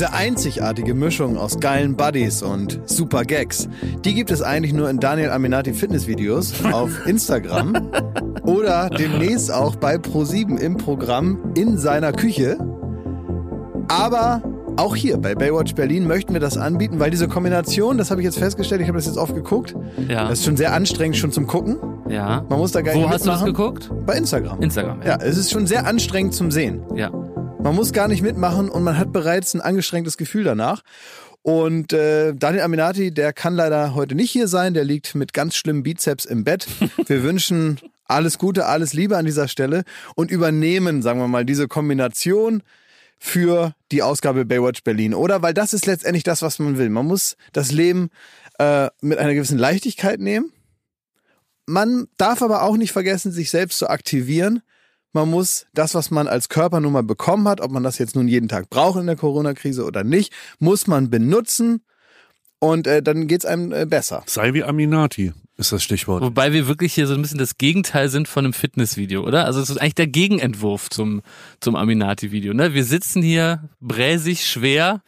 Diese einzigartige Mischung aus geilen Buddies und super Gags, die gibt es eigentlich nur in Daniel Aminati Fitnessvideos auf Instagram oder demnächst auch bei Pro7 im Programm in seiner Küche. Aber auch hier bei Baywatch Berlin möchten wir das anbieten, weil diese Kombination, das habe ich jetzt festgestellt, ich habe das jetzt oft geguckt, Ja. das ist schon sehr anstrengend schon zum Gucken. Ja. Man muss da gar Wo nicht hast du das mitmachen. geguckt? Bei Instagram. Instagram, Ja, ja. es ist schon sehr anstrengend zum Sehen. Ja. Man muss gar nicht mitmachen und man hat bereits ein angestrengtes Gefühl danach. Und äh, Daniel Aminati, der kann leider heute nicht hier sein, der liegt mit ganz schlimmen Bizeps im Bett. Wir wünschen alles Gute, alles Liebe an dieser Stelle und übernehmen, sagen wir mal, diese Kombination für die Ausgabe Baywatch Berlin, oder? Weil das ist letztendlich das, was man will. Man muss das Leben äh, mit einer gewissen Leichtigkeit nehmen. Man darf aber auch nicht vergessen, sich selbst zu aktivieren. Man muss das, was man als Körper nun mal bekommen hat, ob man das jetzt nun jeden Tag braucht in der Corona-Krise oder nicht, muss man benutzen und äh, dann geht's einem äh, besser. Sei wie Aminati, ist das Stichwort. Wobei wir wirklich hier so ein bisschen das Gegenteil sind von einem Fitnessvideo, oder? Also es ist eigentlich der Gegenentwurf zum, zum Aminati-Video, ne? Wir sitzen hier bräsig, schwer,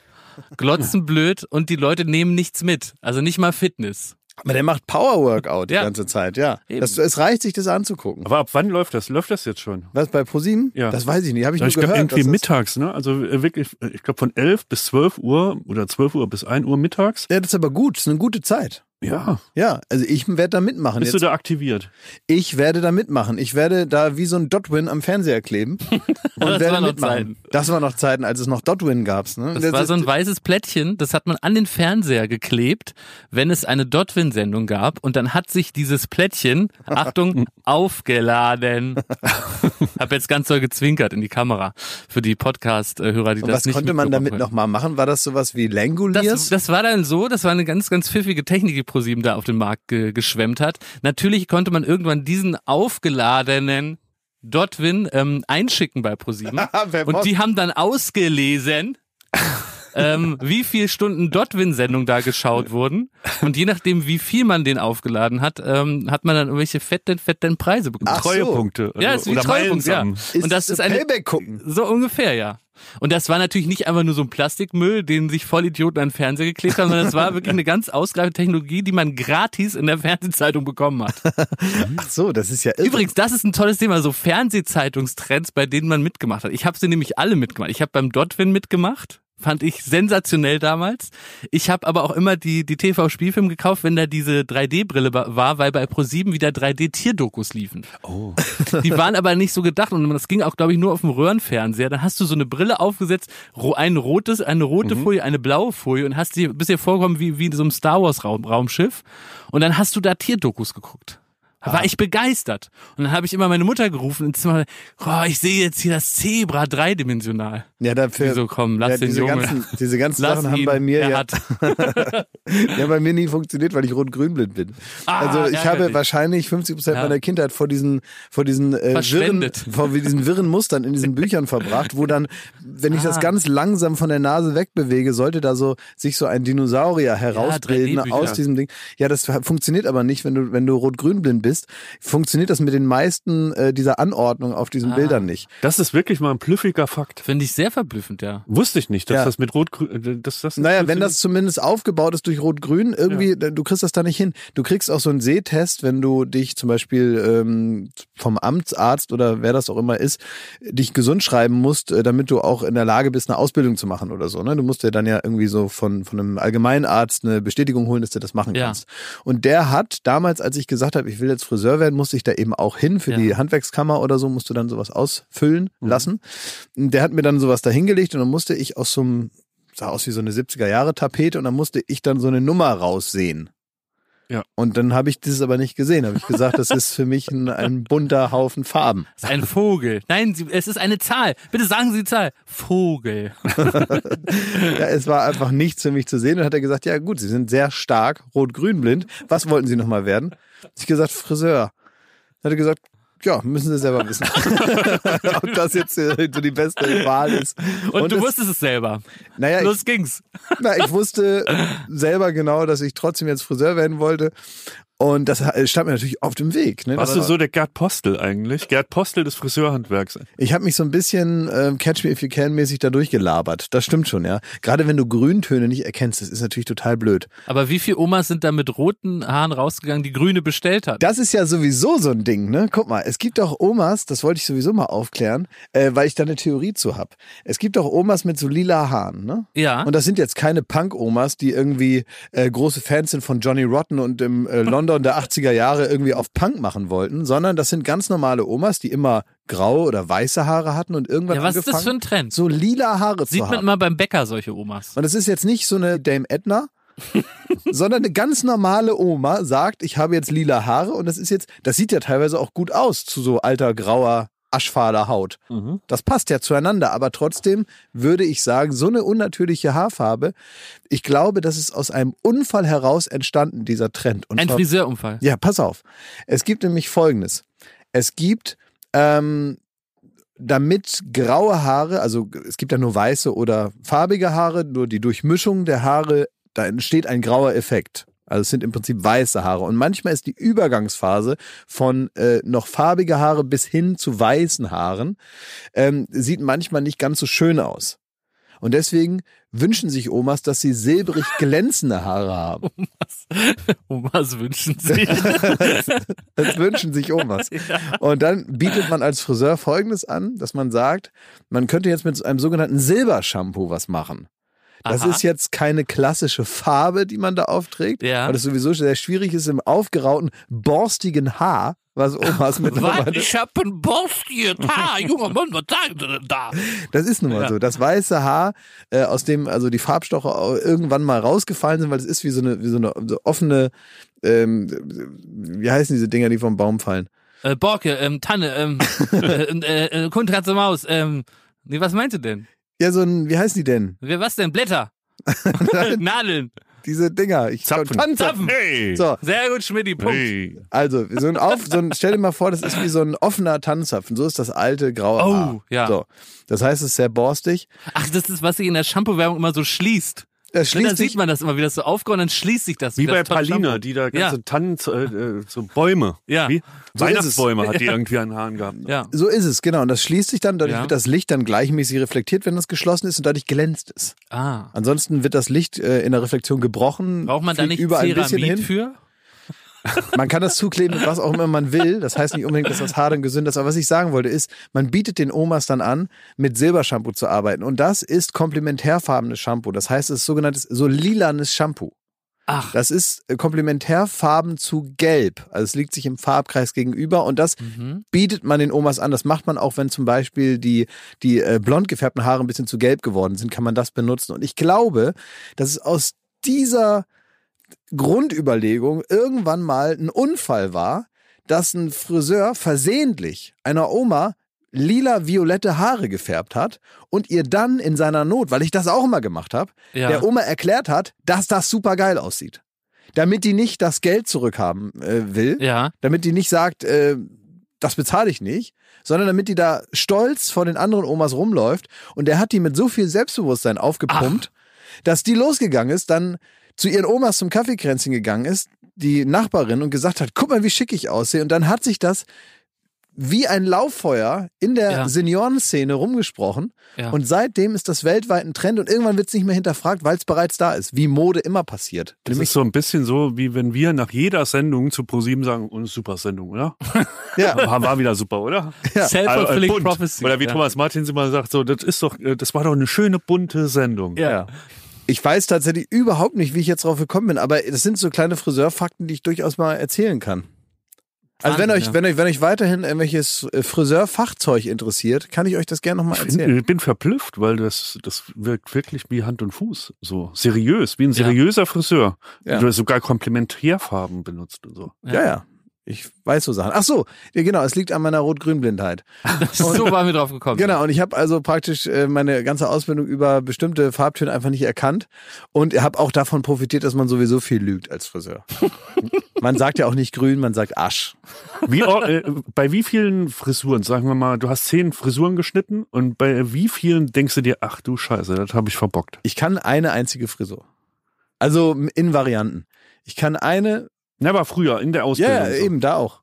glotzen blöd und die Leute nehmen nichts mit. Also nicht mal Fitness. Aber der macht Power-Workout die Ja. ganze Zeit, ja. Das, es reicht, sich das anzugucken. Aber ab wann läuft das? Läuft das jetzt schon? Was bei ProSieben? Ja. Das weiß ich nicht, habe ich nur ich glaube gehört. irgendwie mittags, ne? Also äh, wirklich, äh, ich glaube von 11 bis 12 Uhr oder 12 Uhr bis 1 Uhr mittags. Ja, das ist aber gut, das ist eine gute Zeit. Ja. Ja, also ich werde da mitmachen. Bist Jetzt. du da aktiviert? Ich werde da mitmachen. Ich werde da wie so ein Dotwin am Fernseher kleben und Das werde mitmachen. Zeiten. Das war noch Zeiten, als es noch Dotwin gab's. Ne? Das war so ein weißes Plättchen, das hat man an den Fernseher geklebt, wenn es eine Dotwin-Sendung gab. Und dann hat sich dieses Plättchen, Achtung, aufgeladen. Hab jetzt ganz doll gezwinkert in die Kamera für die Podcast-Hörer, die und das was nicht konnte man damit mitbekommen noch mal machen? War das sowas wie Das, Languliers? das war dann so, das war eine ganz, ganz pfiffige Technik, die ProSieben da auf den Markt ge geschwemmt hat. Natürlich konnte man irgendwann diesen aufgeladenen Dotwin ähm, einschicken bei ProSieben. Und die haben dann ausgelesen, ähm, wie viel Stunden Dotwin-Sendung da geschaut wurden. Und je nachdem, wie viel man den aufgeladen hat, ähm, hat man dann irgendwelche fetten, fetten Preise bekommen. Ach so. Treuepunkte. Ja, also, ist wie oder Treuepunkt, ja. Meilensamen. Und das ist eine, Payback gucken. so ungefähr, ja. Und das war natürlich nicht einfach nur so ein Plastikmüll, den sich Vollidioten an den Fernseher geklebt haben, sondern das war wirklich eine ganz ausgereifte Technologie, die man gratis in der Fernsehzeitung bekommen hat. Ach so, das ist ja irre. Übrigens, das ist ein tolles Thema, so Fernsehzeitungstrends, bei denen man mitgemacht hat. Ich habe sie nämlich alle mitgemacht. Ich habe beim Dotwin mitgemacht. Fand ich sensationell damals. Ich habe aber auch immer die, die TV-Spielfilm gekauft, wenn da diese 3D-Brille war, weil bei Pro7 wieder 3D-Tierdokus liefen. Oh. Die waren aber nicht so gedacht und das ging auch, glaube ich, nur auf dem Röhrenfernseher. Dann hast du so eine Brille aufgesetzt, ein rotes, eine rote Folie, eine blaue Folie und hast dir, bist dir vorgekommen wie, wie in so einem Star Wars Raum, Raumschiff. Und dann hast du da Tierdokus geguckt. Da war ich begeistert. Und dann habe ich immer meine Mutter gerufen ins Zimmer, oh, ich sehe jetzt hier das Zebra dreidimensional. Ja, dafür. Die so, komm, lass ja, den diese Jungen. ganzen, diese ganzen Lass Sachen haben ihn, bei mir ja, ja bei mir nie funktioniert, weil ich rot-grün-blind bin. Ah, also ich habe ärgerlich. wahrscheinlich 50 Prozent Ja. meiner Kindheit vor diesen vor diesen äh, wirren vor diesen wirren Mustern in diesen Büchern verbracht, wo dann, wenn ich das Ah. ganz langsam von der Nase wegbewege, sollte da so sich so ein Dinosaurier herausbilden 3D-Bücher. aus diesem Ding. Ja, das funktioniert aber nicht, wenn du wenn du rot-grün-blind bist. Funktioniert das mit den meisten äh, dieser Anordnung auf diesen Ah. Bildern nicht. Das ist wirklich mal ein plüffiger Fakt. Finde ich sehr verblüffend, ja. Wusste ich nicht, dass Ja. das mit Rot-Grün, dass das. Naja, wenn das zumindest aufgebaut ist durch Rot-Grün, irgendwie, du kriegst das da nicht hin. Du kriegst auch so einen Sehtest, wenn du dich zum Beispiel ähm, vom Amtsarzt oder wer das auch immer ist, dich gesund schreiben musst, äh, damit du auch in der Lage bist, eine Ausbildung zu machen oder so. Ne? Du musst dir dann ja irgendwie so von, von einem Allgemeinarzt eine Bestätigung holen, dass du das machen Ja. kannst. Und der hat damals, als ich gesagt habe, ich will jetzt Friseur werden, musste ich da eben auch hin. Für Ja. die Handwerkskammer oder so musst du dann sowas ausfüllen lassen. Und Der hat mir dann sowas da hingelegt und dann musste ich aus so einem sah aus wie so eine 70er Jahre Tapete und dann musste ich dann so eine Nummer raussehen. Ja. Und dann habe ich dieses aber nicht gesehen. Habe ich gesagt, das ist für mich ein, ein bunter Haufen Farben. Das ist ein Vogel. Nein, es ist eine Zahl. Bitte sagen Sie die Zahl. Vogel. Ja, es war einfach nichts für mich zu sehen. Und hat er gesagt, ja gut, Sie sind sehr stark rot-grün blind. Was wollten Sie nochmal werden? Ich gesagt, Friseur. Dann hat er gesagt, ja, müssen Sie selber wissen. Ob das jetzt äh, so die beste Wahl ist. Und, du es- wusstest es selber. naja, ich, Los ging's. Na, ich wusste selber genau, dass ich trotzdem jetzt Friseur werden wollte. Und das äh, stand mir natürlich auf dem Weg. Ne? Warst du so der Gerd Postel eigentlich? Gerd Postel des Friseurhandwerks. Ich habe mich so ein bisschen ähm, Catch Me If You Can mäßig da durchgelabert. Das stimmt schon, ja. Gerade wenn du Grüntöne nicht erkennst, das ist natürlich total blöd. Aber wie viele Omas sind da mit roten Haaren rausgegangen, die grüne bestellt hat? Das ist ja sowieso so ein Ding, ne? Guck mal, es gibt auch Omas, das wollte ich sowieso mal aufklären, äh, weil ich da eine Theorie zu hab. Es gibt auch Omas mit so lila Haaren, ne? Ja. Und das sind jetzt keine Punk-Omas, die irgendwie äh, große Fans sind von Johnny Rotten und im äh, London der 80er Jahre irgendwie auf Punk machen wollten, sondern das sind ganz normale Omas, die immer graue oder weiße Haare hatten und irgendwann ja, was ist angefangen, das für ein Trend? so lila Haare Sieht zu man haben. immer beim Bäcker solche Omas. Und es ist jetzt nicht so eine Dame Edna, sondern eine ganz normale Oma sagt, ich habe jetzt lila Haare und das ist jetzt, das sieht ja teilweise auch gut aus zu so alter grauer aschfaler Haut. Das passt ja zueinander, aber trotzdem würde ich sagen, so eine unnatürliche Haarfarbe, ich glaube, das ist aus einem Unfall heraus entstanden, dieser Trend. Und Ein zwar- Friseurunfall. ja, pass auf. Es gibt nämlich Folgendes. Es gibt, ähm, damit graue Haare, also es gibt ja nur weiße oder farbige Haare, nur die Durchmischung der Haare, da entsteht ein grauer Effekt. Also es sind im Prinzip weiße Haare. Und manchmal ist die Übergangsphase von äh, noch farbige Haare bis hin zu weißen Haaren, ähm, sieht manchmal nicht ganz so schön aus. Und deswegen wünschen sich Omas, dass sie silbrig glänzende Haare haben. Omas wünschen sich. Das wünschen sich Omas. Und dann bietet man als Friseur Folgendes an, dass man sagt, man könnte jetzt mit einem sogenannten Silbershampoo was machen. Das Aha. ist jetzt keine klassische Farbe, die man da aufträgt, Ja. weil es sowieso sehr schwierig ist im aufgerauten, borstigen Haar, was Omas Was? mittlerweile... Ich hab ein borstiges Haar, junger Mann, was sagen Sie denn da? Das ist nun mal Ja. so. Das weiße Haar, äh, aus dem also die Farbstoffe au- irgendwann mal rausgefallen sind, weil es ist wie so eine, wie so eine so offene, ähm, wie heißen diese Dinger, die vom Baum fallen? Äh, Borke, ähm, Tanne, ähm, äh, äh, äh, Kundratze Maus, ähm, nee, was meint ihr denn? Ja, so ein, wie heißen die denn? Wer, was denn? Blätter? Nadeln. Diese Dinger. Ich Zapfen. Tannenzapfen. Hey! So, Sehr gut, Schmidti, Punkt. Hey! also so ein auf, so ein, stell dir mal vor, das ist wie so ein offener Tannenzapfen. So ist das alte graue Oh, Haar. ja. So, das heißt, es ist sehr borstig. Ach, das ist, was sich in der Shampoo-Werbung immer so schließt. Es Ne, dann schließt sieht sich. man das immer, wie das so aufgeht und dann schließt sich das. Wie das bei Palina, Shampoo. die da Ja. ganze Tannen, äh, äh, so Bäume. Ja. Wie? So Weihnachtsbäume hat die irgendwie an den Haaren gehabt. Ja. So ist es, genau. Und das schließt sich dann, dadurch Ja. wird das Licht dann gleichmäßig reflektiert, wenn das geschlossen ist und dadurch glänzt es. Ah. Ansonsten wird das Licht äh, in der Reflexion gebrochen. Braucht man da nicht überall ein bisschen Ceramid hin. für? Man kann das zukleben, mit was auch immer man will. Das heißt nicht unbedingt, dass das Haar dann gesünder ist. Aber was ich sagen wollte, ist, man bietet den Omas dann an, mit Silbershampoo zu arbeiten. Und das ist komplementärfarbenes Shampoo. Das heißt, es ist sogenanntes so lilanes Shampoo. Ach, Das ist äh, Komplementärfarben zu Gelb. Also es liegt sich im Farbkreis gegenüber und das mhm. bietet man den Omas an. Das macht man auch, wenn zum Beispiel die, die äh, blond gefärbten Haare ein bisschen zu gelb geworden sind, kann man das benutzen. Und ich glaube, dass es aus dieser Grundüberlegung irgendwann mal ein Unfall war, dass ein Friseur versehentlich einer Oma lila-violette Haare gefärbt hat und ihr dann in seiner Not, weil ich das auch immer gemacht habe, ja. der Oma erklärt hat, dass das super geil aussieht. Damit die nicht das Geld zurückhaben äh, will, ja. damit die nicht sagt, äh, das bezahle ich nicht, sondern damit die da stolz vor den anderen Omas rumläuft. Und der hat die mit so viel Selbstbewusstsein aufgepumpt, dass die losgegangen ist, dann zu ihren Omas zum Kaffeekränzchen gegangen ist, die Nachbarin, und gesagt hat, guck mal, wie schick ich aussehe. Und dann hat sich das wie ein Lauffeuer in der Ja. Seniorenszene rumgesprochen. Ja. Und seitdem ist das weltweit ein Trend und irgendwann wird es nicht mehr hinterfragt, weil es bereits da ist, wie Mode immer passiert. Das ist so ein bisschen so, wie wenn wir nach jeder Sendung zu ProSieben sagen, und super Sendung, oder? ja, War, war wieder super, oder? ja. Self-fulfilling bunt. Prophecy. Oder wie ja. Thomas Martins immer sagt, so, das ist doch, äh, das war doch eine schöne bunte Sendung. Ja. Ja. Ich weiß tatsächlich überhaupt nicht, wie ich jetzt drauf gekommen bin, aber das sind so kleine Friseurfakten, die ich durchaus mal erzählen kann. Also wenn euch, ja. wenn euch, wenn euch weiterhin irgendwelches äh, Friseurfachzeug interessiert, kann ich euch das gerne nochmal erzählen. ich bin verblüfft, weil das, das wirkt wirklich wie Hand und Fuß. So seriös, wie ein Ja. seriöser Friseur. Ja. Der sogar Komplementärfarben benutzt und so. Ja, ja. Ich weiß so Sachen. Ach so, ja, genau, es liegt an meiner Rot-Grün-Blindheit. so waren wir drauf gekommen. Genau, und ich habe also praktisch äh, meine ganze Ausbildung über bestimmte Farbtöne einfach nicht erkannt und habe auch davon profitiert, dass man sowieso viel lügt als Friseur. man sagt ja auch nicht grün, man sagt Asch. Wie, äh, bei wie vielen Frisuren, sagen wir mal, du hast zehn Frisuren geschnitten und bei wie vielen denkst du dir, ach du Scheiße, das habe ich verbockt. Ich kann eine einzige Frisur. Also in Varianten. Ich kann eine Ja, aber früher, in der Ausbildung. Ja, so. eben, da auch.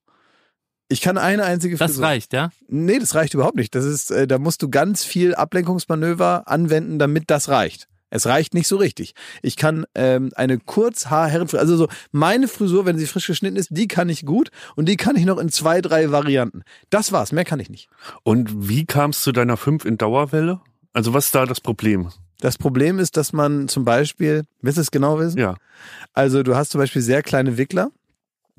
Ich kann eine einzige Das Frisur. reicht, ja? Nee, das reicht überhaupt nicht. Das ist, äh, da musst du ganz viel Ablenkungsmanöver anwenden, damit das reicht. Es reicht nicht so richtig. Ich kann ähm, eine Kurzhaar-Herrenfrisur, also so meine Frisur, wenn sie frisch geschnitten ist, die kann ich gut und die kann ich noch in zwei, drei Varianten. Das war's, mehr kann ich nicht. Und wie kam es zu deiner 5 in Dauerwelle? Also was ist da das Problem? Das Problem ist, dass man zum Beispiel, willst du es genau wissen? Ja. Also du hast zum Beispiel sehr kleine Wickler.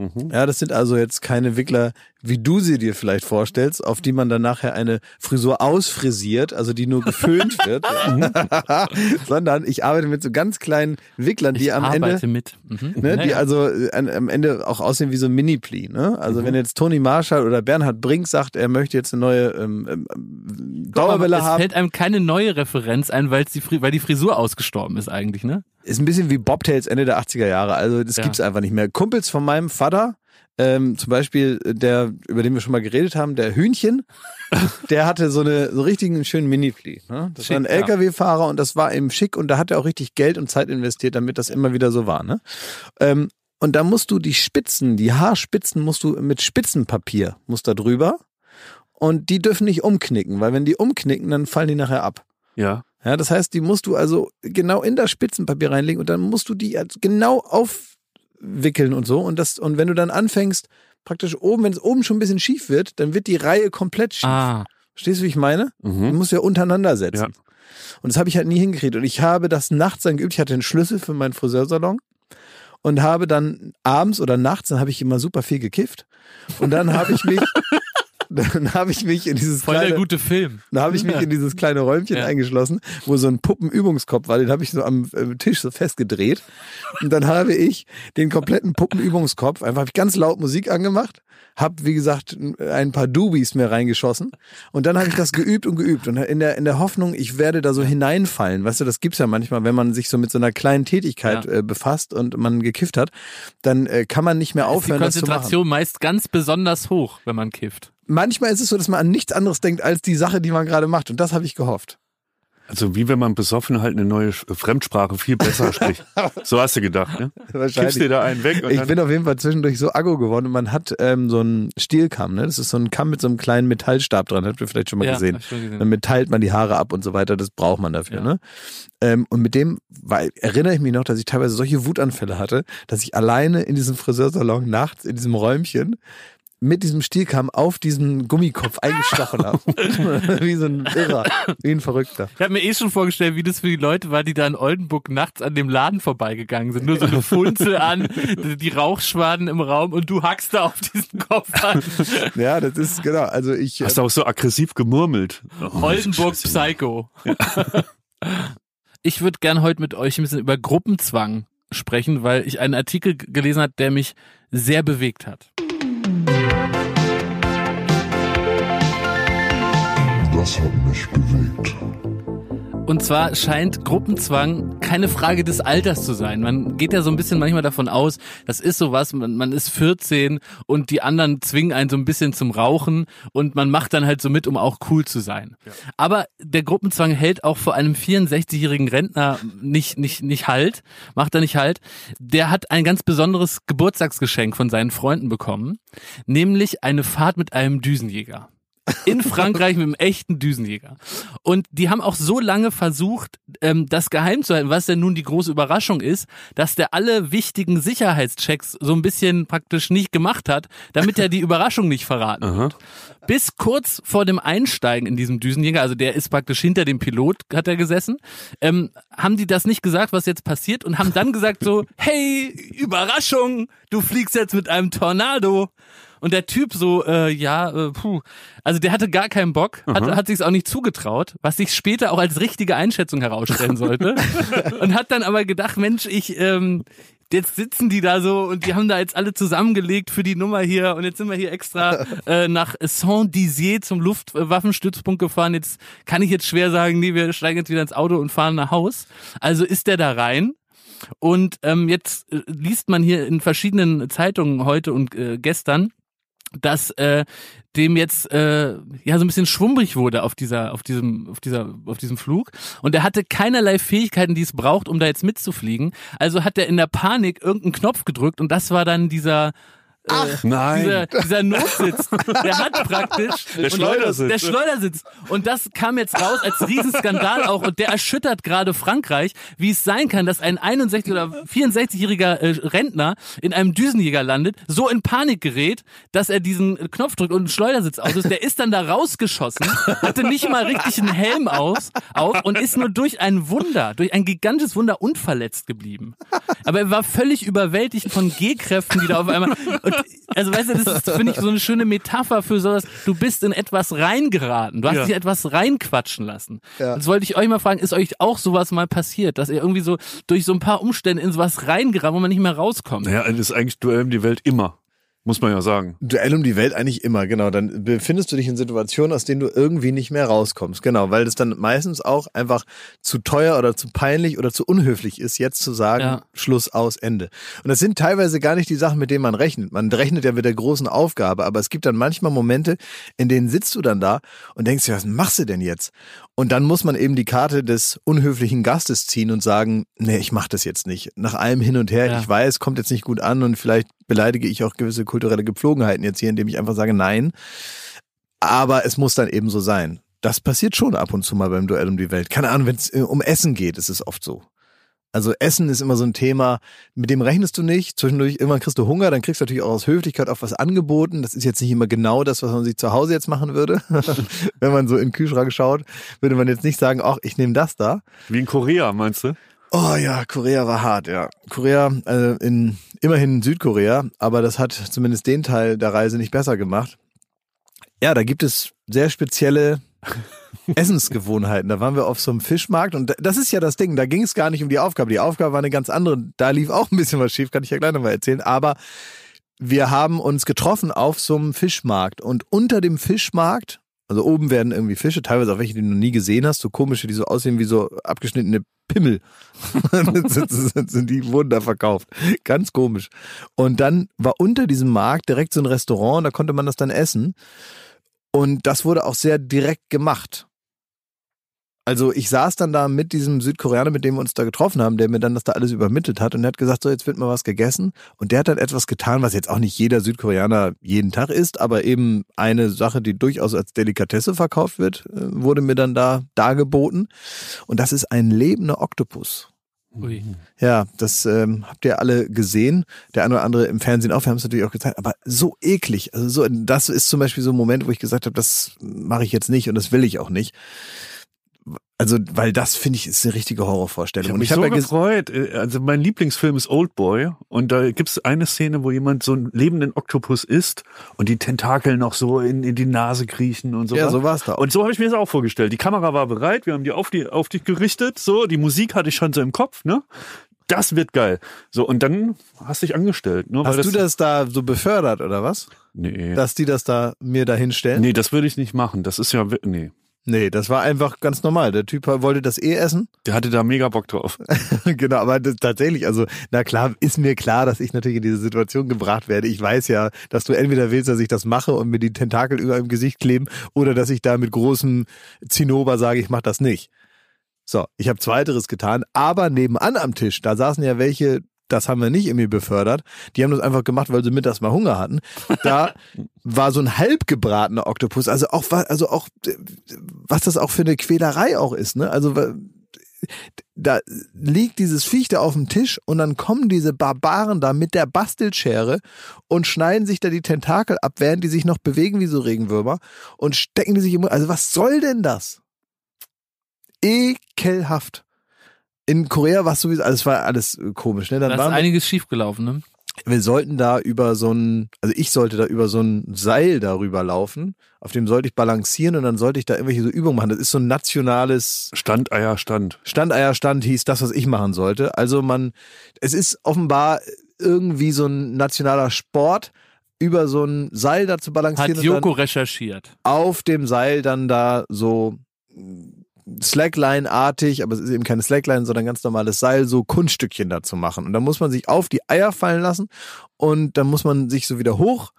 Mhm. Ja, das sind also jetzt keine Wickler, wie du sie dir vielleicht vorstellst, auf die man dann nachher eine Frisur ausfrisiert, also die nur geföhnt wird, ja. sondern ich arbeite mit so ganz kleinen Wicklern, die ich am Ende, mit. Mhm. ne, Ja, die also äh, an, am Ende auch aussehen wie so ein Mini-Pli. Ne? Also wenn jetzt Toni Marshall oder Bernhard Brink sagt, er möchte jetzt eine neue ähm, ähm, Dauerwelle es haben, fällt einem keine neue Referenz ein, weil die, Fri- weil die Frisur ausgestorben ist eigentlich, ne? Ist ein bisschen wie Bobtails Ende der 80er Jahre. Also das Ja. gibt's einfach nicht mehr. Kumpels von meinem Vater, ähm, zum Beispiel der, über den wir schon mal geredet haben, der Hühnchen, der hatte so eine so richtigen schönen Mini-Fli. Ne? Das Schick, war ein. LKW-Fahrer und das war ihm schick und da hat er auch richtig Geld und Zeit investiert, damit das immer wieder so war. Ne? Ähm, und da musst du die Spitzen, die Haarspitzen musst du mit Spitzenpapier, musst da drüber. Und die dürfen nicht umknicken, weil wenn die umknicken, dann fallen die nachher ab. Ja. Ja, das heißt, die musst du also genau in das Spitzenpapier reinlegen und dann musst du die genau aufwickeln und so. Und das, und wenn du dann anfängst, praktisch oben, wenn es oben schon ein bisschen schief wird, dann wird die Reihe komplett schief. Ah, Verstehst du, wie ich meine? Du Mhm. musst ja untereinander setzen. Ja. Und das habe ich halt nie hingekriegt. Und ich habe das nachts dann geübt. Ich hatte einen Schlüssel für meinen Friseursalon und habe dann abends oder nachts, dann habe ich immer super viel gekifft. Und dann habe ich mich, dann habe ich mich in dieses voll der kleine, gute Film. da habe ich mich in dieses kleine Räumchen Ja. eingeschlossen, wo so ein Puppenübungskopf war. Den habe ich so am äh, Tisch so festgedreht. Und dann habe ich den kompletten Puppenübungskopf einfach ganz laut Musik angemacht, habe wie gesagt ein paar Dubis mehr reingeschossen und dann habe ich das geübt und geübt und in der in der Hoffnung, ich werde da so hineinfallen. Weißt du, das gibt's ja manchmal, wenn man sich so mit so einer kleinen Tätigkeit Ja. äh, befasst und man gekifft hat, dann äh, kann man nicht mehr Ist die aufhören, das zu machen. Konzentration meist ganz besonders hoch, wenn man kifft. Manchmal ist es so, dass man an nichts anderes denkt als die Sache, die man gerade macht und das habe ich gehofft. Also wie wenn man besoffen halt eine neue Fremdsprache viel besser spricht. So hast du gedacht, ne? Kippst dir da einen weg und Ich dann, bin auf jeden Fall zwischendurch so aggro geworden und man hat ähm, so einen Stielkamm, ne? Das ist so ein Kamm mit so einem kleinen Metallstab dran, habt ihr vielleicht schon mal Ja, gesehen. schon gesehen. Damit teilt man die Haare ab und so weiter, das braucht man dafür, Ja. ne? Ähm, und mit dem, weil, erinnere ich mich noch, dass ich teilweise solche Wutanfälle hatte, dass ich alleine in diesem Friseursalon nachts in diesem Räumchen mit diesem Stielkamm auf diesen Gummikopf eingestochen habe. wie so ein Irrer, wie ein Verrückter. Ich habe mir eh schon vorgestellt, wie das für die Leute war, die da in Oldenburg nachts an dem Laden vorbeigegangen sind. Nur so eine Funzel an, die Rauchschwaden im Raum und du hackst da auf diesen Kopf an. Ja, das ist, genau, also ich... hast du auch so aggressiv gemurmelt. Oh, Oldenburg. Psycho. Ich würde gern heute mit euch ein bisschen über Gruppenzwang sprechen, weil ich einen Artikel gelesen habe, der mich sehr bewegt hat. Das hat mich bewegt. Und zwar scheint Gruppenzwang keine Frage des Alters zu sein. Man geht ja so ein bisschen manchmal davon aus, das ist sowas, man, man ist 14 und die anderen zwingen einen so ein bisschen zum Rauchen und man macht dann halt so mit, um auch cool zu sein. Aber der Gruppenzwang hält auch vor einem 64-jährigen Rentner nicht, nicht, nicht Halt, macht er nicht Halt. Der hat ein ganz besonderes Geburtstagsgeschenk von seinen Freunden bekommen, nämlich eine Fahrt mit einem Düsenjäger in Frankreich mit einem echten Düsenjäger. Und die haben auch so lange versucht, ähm, das geheim zu halten, was denn nun die große Überraschung ist, dass der alle wichtigen Sicherheitschecks so ein bisschen praktisch nicht gemacht hat, damit er die Überraschung nicht verraten Aha. bis kurz vor dem Einsteigen in diesem Düsenjäger, also der ist praktisch hinter dem Pilot, hat er gesessen, ähm, haben die das nicht gesagt, was jetzt passiert und haben dann gesagt so, hey, Überraschung, du fliegst jetzt mit einem Tornado. Und der Typ so, äh, ja, äh, puh. Also der hatte gar keinen Bock, hat, hat sich's auch nicht zugetraut, was sich später auch als richtige Einschätzung herausstellen sollte. und hat dann aber gedacht, Mensch, ich, ähm, jetzt sitzen die da so und die haben da jetzt alle zusammengelegt für die Nummer hier und jetzt sind wir hier extra äh, nach Saint-Dizier zum Luftwaffenstützpunkt gefahren. Jetzt kann ich jetzt schwer sagen, nee, wir steigen jetzt wieder ins Auto und fahren nach Haus. Also ist der da rein. Und ähm, jetzt äh, liest man hier in verschiedenen Zeitungen heute und äh, gestern, dass äh, dem jetzt äh, ja so ein bisschen schwummrig wurde auf dieser auf diesem auf dieser auf diesem Flug und er hatte keinerlei Fähigkeiten, die es braucht, um da jetzt mitzufliegen. Also hat er in der Panik irgendeinen Knopf gedrückt und das war dann dieser Ach, nein. Dieser, dieser Notsitz, der hat praktisch Der Schleudersitz. Der Schleudersitz. Und das kam jetzt raus als Riesenskandal auch und der erschüttert gerade Frankreich, wie es sein kann, dass ein 61 oder 64-jähriger äh, Rentner in einem Düsenjäger landet, so in Panik gerät, dass er diesen Knopf drückt und einen Schleudersitz aus ist. Der ist dann da rausgeschossen, hatte nicht mal richtig einen Helm aus, auf und ist nur durch ein Wunder, durch ein gigantisches Wunder unverletzt geblieben. Aber er war völlig überwältigt von G-Kräften, die da auf einmal und, also weißt du, das ist, finde ich, so eine schöne Metapher für sowas. Du bist in etwas reingeraten. Du hast Ja. dich etwas reinquatschen lassen. Ja. Jetzt wollte ich euch mal fragen, ist euch auch sowas mal passiert, dass ihr irgendwie so durch so ein paar Umstände in sowas reingeraten, wo man nicht mehr rauskommt? Naja, das ist eigentlich Duell um die Welt immer. Muss man ja sagen. Duell um die Welt eigentlich immer, genau. Dann befindest du dich in Situationen, aus denen du irgendwie nicht mehr rauskommst. Genau, weil das dann meistens auch einfach zu teuer oder zu peinlich oder zu unhöflich ist, jetzt zu sagen, Ja. Schluss aus Ende. Und das sind teilweise gar nicht die Sachen, mit denen man rechnet. Man rechnet ja mit der großen Aufgabe, aber es gibt dann manchmal Momente, in denen sitzt du dann da und denkst dir, was machst du denn jetzt? Und dann muss man eben die Karte des unhöflichen Gastes ziehen und sagen, nee, ich mach das jetzt nicht. Nach allem hin und her, Ja. ich weiß, kommt jetzt nicht gut an und vielleicht beleidige ich auch gewisse kulturelle Gepflogenheiten jetzt hier, indem ich einfach sage nein. Aber es muss dann eben so sein. Das passiert schon ab und zu mal beim Duell um die Welt. Keine Ahnung, wenn es äh, um Essen geht, ist es oft so. Also Essen ist immer so ein Thema, mit dem rechnest du nicht. Zwischendurch irgendwann kriegst du Hunger, dann kriegst du natürlich auch aus Höflichkeit auf was angeboten. Das ist jetzt nicht immer genau das, was man sich zu Hause jetzt machen würde. Wenn man so in den Kühlschrank schaut, würde man jetzt nicht sagen, ach, ich nehme das da. Wie in Korea, meinst du? Oh ja, Korea war hart, ja. Korea, äh, in, immerhin Südkorea, aber das hat zumindest den Teil der Reise nicht besser gemacht. Ja, da gibt es sehr spezielle Essensgewohnheiten. Da waren wir auf so einem Fischmarkt und das ist ja das Ding, da ging es gar nicht um die Aufgabe. Die Aufgabe war eine ganz andere. Da lief auch ein bisschen was schief, kann ich ja gleich nochmal erzählen. Aber wir haben uns getroffen auf so einem Fischmarkt und unter dem Fischmarkt, also oben werden irgendwie Fische, teilweise auch welche, die du noch nie gesehen hast, so komische, die so aussehen wie so abgeschnittene Pimmel. die wurden da verkauft. Ganz komisch. Und dann war unter diesem Markt direkt so ein Restaurant, da konnte man das dann essen. Und das wurde auch sehr direkt gemacht. Also ich saß dann da mit diesem Südkoreaner, mit dem wir uns da getroffen haben, der mir dann das da alles übermittelt hat und der hat gesagt, so jetzt wird mal was gegessen und der hat dann etwas getan, was jetzt auch nicht jeder Südkoreaner jeden Tag isst, aber eben eine Sache, die durchaus als Delikatesse verkauft wird, äh, wurde mir dann da dargeboten und das ist ein lebender Oktopus. Ui. Ja, das ähm, habt ihr alle gesehen. Der eine oder andere im Fernsehen auch. Wir haben es natürlich auch gezeigt. Aber so eklig. Also so, das ist zum Beispiel so ein Moment, wo ich gesagt habe, das mache ich jetzt nicht und das will ich auch nicht. Also, weil das finde ich ist eine richtige Horrorvorstellung. Ich habe und mich ich habe so ja gefreut. Äh, Also mein Lieblingsfilm ist Oldboy und da gibt es eine Szene, wo jemand so einen lebenden Oktopus isst und die Tentakel noch so in, in die Nase kriechen und so. ja, so war es da. auch. Und so habe ich mir das auch vorgestellt. Die Kamera war bereit, wir haben die auf, die auf dich gerichtet, so, die Musik hatte ich schon so im Kopf, ne? Das wird geil. So, und dann hast du dich angestellt. Ne? Hast weil du das da so befördert oder was? Nee. Dass die das da mir da hinstellen? nee, das würde ich nicht machen. Das ist ja, nee. Nee, das war einfach ganz normal. Der Typ wollte das eh essen. Der hatte da mega Bock drauf. genau, aber das, tatsächlich, also, na klar, ist mir klar, dass ich natürlich in diese Situation gebracht werde. Ich weiß ja, dass du entweder willst, dass ich das mache und mir die Tentakel über im Gesicht kleben oder dass ich da mit großem Zinnober sage, ich mache das nicht. So, ich habe zweiteres getan, aber nebenan am Tisch, da saßen ja welche, das haben wir nicht irgendwie befördert, die haben das einfach gemacht, weil sie mittags mal Hunger hatten. Da war so ein halb gebratener Oktopus, also auch, also auch, was das auch für eine Quälerei auch ist, ne? Also, da liegt dieses Viech da auf dem Tisch und dann kommen diese Barbaren da mit der Bastelschere und schneiden sich da die Tentakel ab, während die sich noch bewegen wie so Regenwürmer und stecken die sich im Mund. Also was soll denn das? Ekelhaft. In Korea war es sowieso, also es war alles komisch, ne? Dann Da ist einiges schiefgelaufen, ne? wir sollten da über so ein, also ich sollte da über so ein Seil darüber laufen, auf dem sollte ich balancieren und dann sollte ich da irgendwelche so Übungen machen. Das ist so ein nationales Stand, Eier, Stand. Standeierstand hieß das, was ich machen sollte. Also man, es ist offenbar irgendwie so ein nationaler Sport, über so ein Seil da zu balancieren Hat und Joko dann recherchiert. auf dem Seil dann da so Slackline-artig, aber es ist eben keine Slackline, sondern ganz normales Seil, so Kunststückchen da zu machen. Und dann muss man sich auf die Eier fallen lassen und dann muss man sich so wieder hoch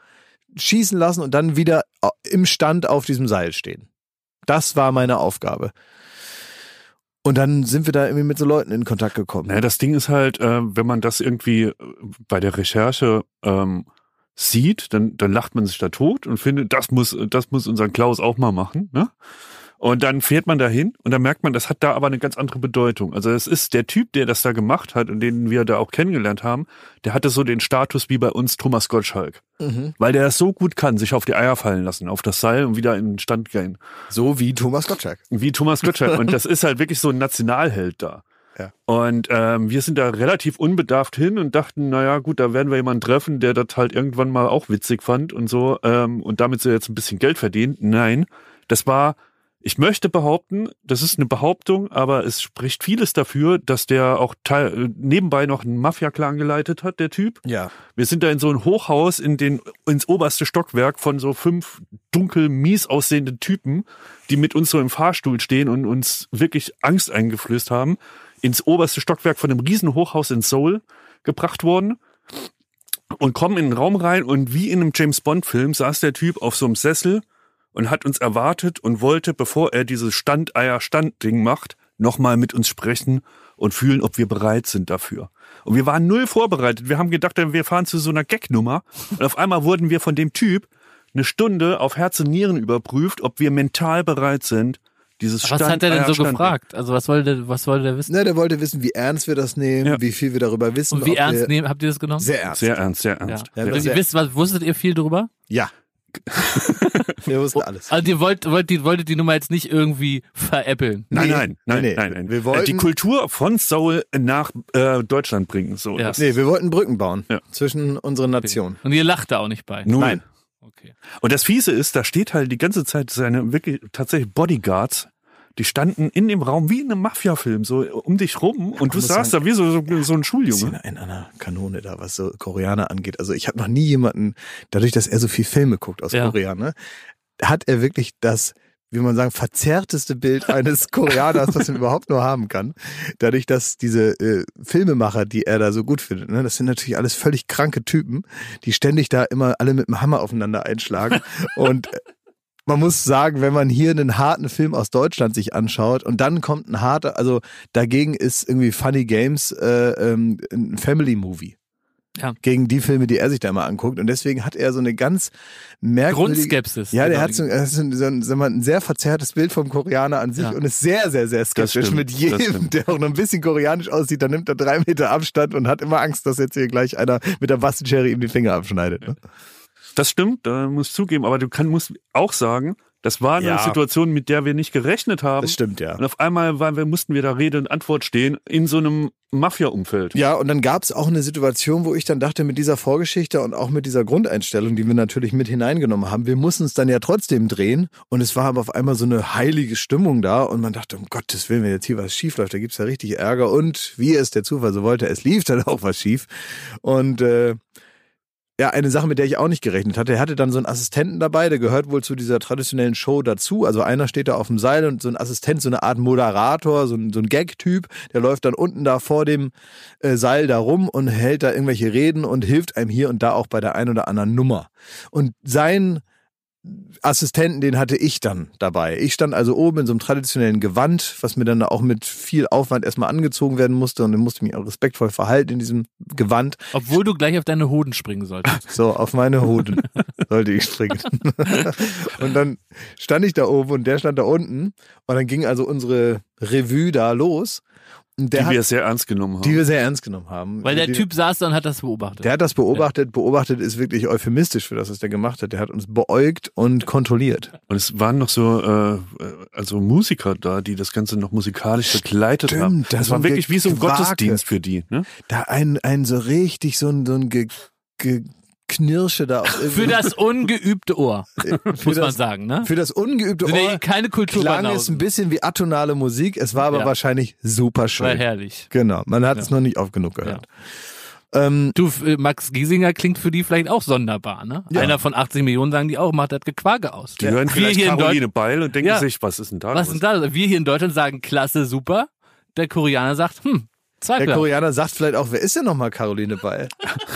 schießen lassen und dann wieder äh, im Stand auf diesem Seil stehen. Das war meine Aufgabe. Und dann sind wir da irgendwie mit so Leuten in Kontakt gekommen. Naja, das Ding ist halt, äh, wenn man das irgendwie äh, bei der Recherche ähm, sieht, dann, dann lacht man sich da tot und findet, das muss, das muss unser Klaus auch mal machen. Ne? Und dann fährt man dahin und dann merkt man, das hat da aber eine ganz andere Bedeutung. Also es ist der Typ, der das da gemacht hat und den wir da auch kennengelernt haben, der hatte so den Status wie bei uns Thomas Gottschalk. Mhm. Weil der das so gut kann, sich auf die Eier fallen lassen, auf das Seil und wieder in den Stand gehen. So wie Thomas Gottschalk. Wie Thomas Gottschalk. Und das ist halt wirklich so ein Nationalheld da. Ja. Und ähm, wir sind da relativ unbedarft hin und dachten, naja, gut, da werden wir jemanden treffen, der das halt irgendwann mal auch witzig fand und so ähm, und damit so jetzt ein bisschen Geld verdient. Nein, das war, ich möchte behaupten, das ist eine Behauptung, aber es spricht vieles dafür, dass der auch teil, nebenbei noch einen Mafia-Clan geleitet hat, der Typ. Ja. Wir sind da in so ein Hochhaus in den ins oberste Stockwerk von so fünf dunkel mies aussehenden Typen, die mit uns so im Fahrstuhl stehen und uns wirklich Angst eingeflößt haben, ins oberste Stockwerk von einem riesen Hochhaus in Seoul gebracht worden und kommen in den Raum rein und wie in einem James Bond Film saß der Typ auf so einem Sessel und hat uns erwartet und wollte, bevor er dieses Standeier-Stand-Ding macht, nochmal mit uns sprechen und fühlen, ob wir bereit sind dafür. Und wir waren null vorbereitet. Wir haben gedacht, wir fahren zu so einer Gagnummer. Und auf einmal wurden wir von dem Typ eine Stunde auf Herz und Nieren überprüft, ob wir mental bereit sind, dieses Was hat er denn so Standeier-Stand- gefragt? Also was wollte, was wollte der wissen? Ne, der wollte wissen, wie ernst wir das nehmen, Ja. wie viel wir darüber wissen. Und wie ernst wir, nehmen, habt ihr das genommen? Sehr ernst. Sehr ernst, sehr ja. ernst. Ja, das ihr wär- wisst, was, wusstet ihr viel drüber? Ja. wir wussten alles. Also ihr wollt, wollt, die, wolltet die Nummer jetzt nicht irgendwie veräppeln. Nein, Nee, nein, nein, nee, nein, nein. wir wollten- die Kultur von Seoul nach äh, Deutschland bringen. So, Ja. Nee, wir wollten Brücken bauen Ja. zwischen unseren Nationen. Und ihr lacht da auch nicht bei. Null. Nein. Okay. Und das Fiese ist, da steht halt die ganze Zeit seine wirklich tatsächlich Bodyguards, die standen in dem Raum wie in einem Mafia-Film, so um dich rum und du saßt da wie so, so, so ein Schuljunge. in einer Kanone da, was so Koreaner angeht. Also ich habe noch nie jemanden, dadurch, dass er so viel Filme guckt aus Ja. Korea, ne, hat er wirklich das, wie man sagen, verzerrteste Bild eines Koreaners, was man überhaupt nur haben kann. Dadurch, dass diese äh, Filmemacher, die er da so gut findet, ne, das sind natürlich alles völlig kranke Typen, die ständig da immer alle mit dem Hammer aufeinander einschlagen. Und äh, man muss sagen, wenn man hier einen harten Film aus Deutschland sich anschaut und dann kommt ein harter, also dagegen ist irgendwie Funny Games äh, ähm, ein Family Movie. Ja. Gegen die Filme, die er sich da immer anguckt. Und deswegen hat er so eine ganz merkwürdige... Grundskepsis. Ja, der Genau. hat so, er hat so, ein- so, ein, mal, sehr verzerrtes Bild vom Koreaner an sich Ja. und ist sehr, sehr, sehr skeptisch stimmt, mit jedem, der auch noch ein bisschen koreanisch aussieht. Dann nimmt er drei Meter Abstand und hat immer Angst, dass jetzt hier gleich einer mit der Bastelschere ihm die Finger abschneidet. Ne? Das stimmt, da muss ich zugeben, aber du kann, musst auch sagen, das war eine Ja. Situation, mit der wir nicht gerechnet haben. Das stimmt, ja. Und auf einmal waren wir, mussten wir da Rede und Antwort stehen in so einem Mafia-Umfeld. Ja, und dann gab es auch eine Situation, wo ich dann dachte, mit dieser Vorgeschichte und auch mit dieser Grundeinstellung, die wir natürlich mit hineingenommen haben, wir mussten es dann ja trotzdem drehen. Und es war aber auf einmal so eine heilige Stimmung da. Und man dachte, um Gottes Willen, wenn jetzt hier was schief läuft, da gibt's ja richtig Ärger. Und wie es der Zufall so wollte, es lief dann auch was schief. Und äh, ja, eine Sache, mit der ich auch nicht gerechnet hatte. Er hatte dann so einen Assistenten dabei, der gehört wohl zu dieser traditionellen Show dazu. Also einer steht da auf dem Seil und so ein Assistent, so eine Art Moderator, so ein, so ein Gag-Typ, der läuft dann unten da vor dem äh, Seil da rum und hält da irgendwelche Reden und hilft einem hier und da auch bei der ein oder anderen Nummer. Und sein Assistenten, den hatte ich dann dabei. Ich stand also oben in so einem traditionellen Gewand, was mir dann auch mit viel Aufwand erstmal angezogen werden musste und dann musste ich mich auch respektvoll verhalten in diesem Gewand. Obwohl du gleich auf deine Hoden springen solltest. So, auf meine Hoden sollte ich springen. und dann stand ich da oben und der stand da unten und dann ging also unsere Revue da los. Der die hat, wir sehr ernst genommen haben. die wir sehr ernst genommen haben. Weil der die, Typ saß da und hat das beobachtet. Der hat das beobachtet. Beobachtet ist wirklich euphemistisch für das, was der gemacht hat. Der hat uns beäugt und kontrolliert. Und es waren noch so, äh, also Musiker da, die das Ganze noch musikalisch begleitet Stimmt, haben. das Das war wirklich wie so ein. Gottesdienst für die. Ne? Da ein, ein so richtig so ein, so ein Ge, Ge, Knirsche da. Für das ungeübte Ohr, muss man das, sagen, ne? Für das ungeübte Sind ja Ohr keine klang es ein bisschen wie atonale Musik. Es war aber Ja. wahrscheinlich super War schön. herrlich. Genau, man hat Ja. es noch nicht oft genug gehört. Ähm, Du, äh, Max Giesinger klingt für die vielleicht auch sonderbar, ne? Ja. Einer von 80 Millionen sagen die auch, macht das Gequake aus. Die hören Wir vielleicht hier in Caroline Beil und denken Ja. sich, was ist denn da Was ist denn da? Wir hier in Deutschland sagen, klasse, super. Der Koreaner sagt, hm, Zweifel. Der Koreaner sagt vielleicht auch, wer ist denn nochmal Caroline Ball?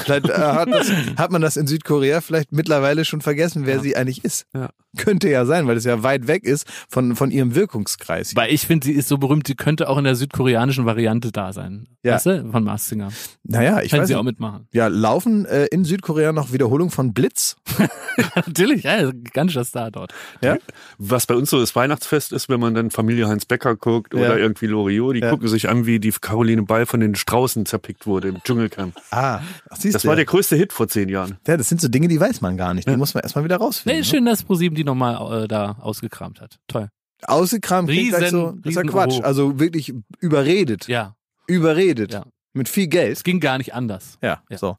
vielleicht äh, hat, das, hat man das in Südkorea vielleicht mittlerweile schon vergessen, wer Ja. sie eigentlich ist. Ja. Könnte ja sein, weil es ja weit weg ist von, von ihrem Wirkungskreis. Weil ich finde, sie ist so berühmt, sie könnte auch in der südkoreanischen Variante da sein. Ja. Weißt du? Von Mars Singer. Naja, ich Können weiß sie auch mitmachen. Ja, laufen äh, in Südkorea noch Wiederholungen von Blitz? Natürlich, ja, gigantischer Star dort. Ja. Was bei uns so das Weihnachtsfest ist, wenn man dann Familie Heinz Becker guckt Ja. oder irgendwie Loriot, die Ja. gucken sich an, wie die Caroline Ball von den Straußen zerpickt wurde im Dschungelcamp. Ah, ach, siehst Das du. war der größte Hit vor zehn Jahren. ja, das sind so Dinge, die weiß man gar nicht. Die muss man erstmal wieder rausfinden. Nee, ist schön, dass ProSieben die nochmal äh, da ausgekramt hat. Toll. ne? Ausgekramt klingt gleich so, Riesen- das ist ja riesen Quatsch. Also wirklich überredet. Ja, Überredet. Ja. Mit viel Geld. es ging gar nicht anders. Ja, Ja. so.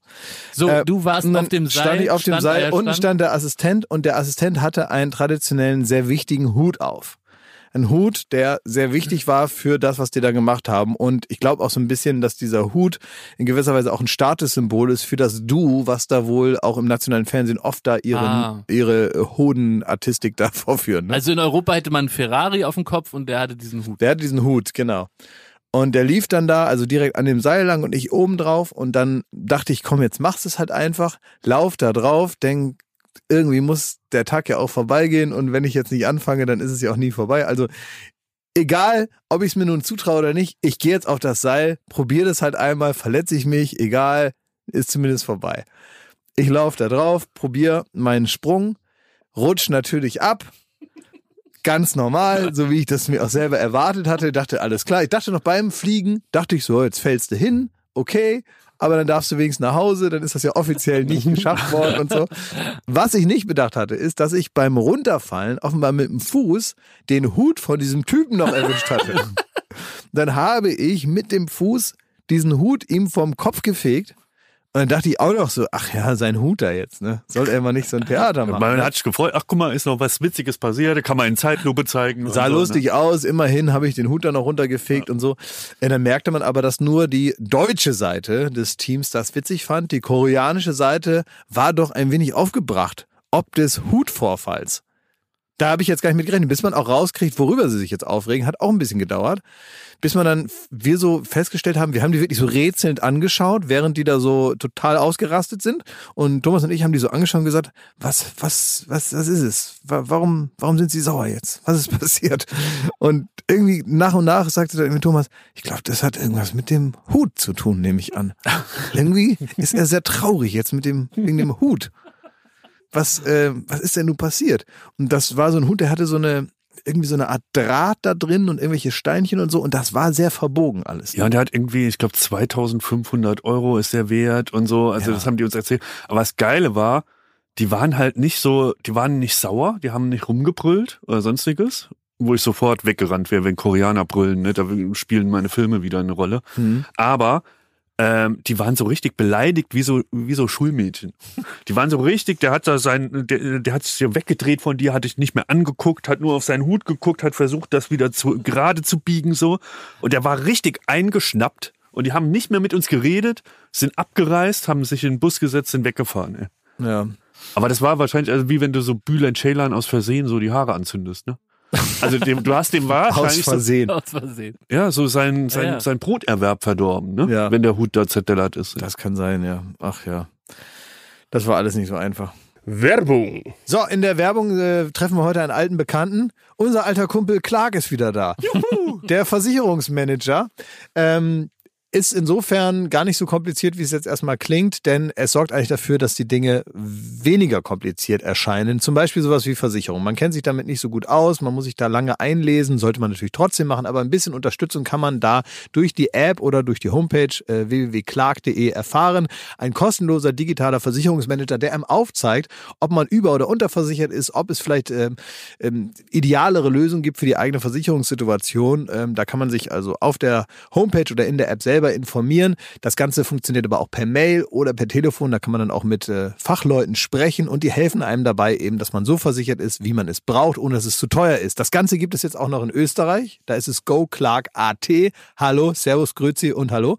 So, Äh, du warst auf dem Seil. stand ich auf dem stand Seil, unten stand der Assistent und der Assistent hatte einen traditionellen, sehr wichtigen Hut auf. Ein Hut, der sehr wichtig war für das, was die da gemacht haben. Und ich glaube auch so ein bisschen, dass dieser Hut in gewisser Weise auch ein Statussymbol ist für das Du, was da wohl auch im nationalen Fernsehen oft da ihren, Ah. ihre Hodenartistik da vorführen. Ne? Also in Europa hätte man einen Ferrari auf dem Kopf und der hatte diesen Hut. Der hat diesen Hut, genau. Und der lief dann da, also direkt an dem Seil lang und ich oben drauf. Und dann dachte ich, komm, jetzt machst du es halt einfach. Lauf da drauf, denk, irgendwie muss der Tag ja auch vorbeigehen. Und wenn ich jetzt nicht anfange, dann ist es ja auch nie vorbei. Also egal, ob ich es mir nun zutraue oder nicht, ich gehe jetzt auf das Seil, probiere das halt einmal, verletze ich mich, egal, ist zumindest vorbei. Ich laufe da drauf, probiere meinen Sprung, rutsch natürlich ab, ganz normal, so wie ich das mir auch selber erwartet hatte. Dachte, alles klar. Ich dachte noch beim Fliegen, dachte ich so, jetzt fällst du hin, okay, aber dann darfst du wenigstens nach Hause, dann ist das ja offiziell nicht geschafft worden und so. Was ich nicht bedacht hatte, ist, dass ich beim Runterfallen offenbar mit dem Fuß den Hut von diesem Typen noch erwischt hatte. Dann habe ich mit dem Fuß diesen Hut ihm vom Kopf gefegt. Und dann dachte ich auch noch so, ach ja, sein Hut da jetzt, ne? Soll er mal nicht so ein Theater machen. Man ne? hat sich gefreut, ach guck mal, ist noch was Witziges passiert, da kann man in Zeitlupe zeigen. und Sah so, ne? lustig aus, immerhin habe ich den Hut dann noch runtergefegt und so. Äh, Dann merkte man aber, dass nur die deutsche Seite des Teams das witzig fand. Die koreanische Seite war doch ein wenig aufgebracht, ob des Hutvorfalls. Da habe ich jetzt gar nicht mit gerechnet. Bis man auch rauskriegt, worüber sie sich jetzt aufregen, hat auch ein bisschen gedauert. Bis man dann, wir so festgestellt haben, wir haben die wirklich so rätselnd angeschaut, während die da so total ausgerastet sind. Und Thomas und ich haben die so angeschaut und gesagt, was, was, was, was ist es? Wa- Warum, warum sind sie sauer jetzt? Was ist passiert? Und irgendwie nach und nach sagte dann Thomas, ich glaube, das hat irgendwas mit dem Hut zu tun, nehme ich an. irgendwie ist er sehr traurig jetzt mit dem, wegen dem Hut was, äh, was ist denn nun passiert? Und das war so ein Hund, der hatte so eine, irgendwie so eine Art Draht da drin und irgendwelche Steinchen und so und das war sehr verbogen alles. Ja, und der hat irgendwie, ich glaube, 2500 Euro ist der wert und so. Also Ja. das haben die uns erzählt. Aber das Geile war, die waren halt nicht so, die waren nicht sauer, die haben nicht rumgebrüllt oder sonstiges, wo ich sofort weggerannt wäre, wenn Koreaner brüllen. Ne? Da spielen meine Filme wieder eine Rolle. Hm. Aber ähm, die waren so richtig beleidigt wie so wie so Schulmädchen. Die waren so richtig, der hat da sein, der, der hat sich ja weggedreht von dir, hat dich nicht mehr angeguckt, hat nur auf seinen Hut geguckt, hat versucht, das wieder zu, gerade zu biegen so. Und der war richtig eingeschnappt und die haben nicht mehr mit uns geredet, sind abgereist, haben sich in den Bus gesetzt, sind weggefahren. Ey. Ja. Aber das war wahrscheinlich also wie wenn du so Bülent Ceylan aus Versehen so die Haare anzündest, ne? Also dem, du hast dem Aus wahrscheinlich so, Versehen. Aus Versehen. ja, so sein, sein, Ja, ja. sein Broterwerb verdorben, ne? Ja. Wenn der Hut da zertellert ist. Das kann sein, ja. Ach ja. Das war alles nicht so einfach. Werbung. So, in der Werbung äh, treffen wir heute einen alten Bekannten. Unser alter Kumpel Clark ist wieder da. Der Versicherungsmanager. Ähm, ist insofern gar nicht so kompliziert, wie es jetzt erstmal klingt, denn es sorgt eigentlich dafür, dass die Dinge weniger kompliziert erscheinen. Zum Beispiel sowas wie Versicherung. Man kennt sich damit nicht so gut aus, man muss sich da lange einlesen, sollte man natürlich trotzdem machen, aber ein bisschen Unterstützung kann man da durch die App oder durch die Homepage äh, www.clark.de erfahren. Ein kostenloser digitaler Versicherungsmanager, der einem aufzeigt, ob man über- oder unterversichert ist, ob es vielleicht ähm, ähm, idealere Lösungen gibt für die eigene Versicherungssituation. Ähm, da kann man sich also auf der Homepage oder in der App selber informieren. Das Ganze funktioniert aber auch per Mail oder per Telefon. Da kann man dann auch mit äh, Fachleuten sprechen und die helfen einem dabei eben, dass man so versichert ist, wie man es braucht, ohne dass es zu teuer ist. Das Ganze gibt es jetzt auch noch in Österreich. Da ist es Go Clark AT. Hallo, Servus, Grüezi und Hallo.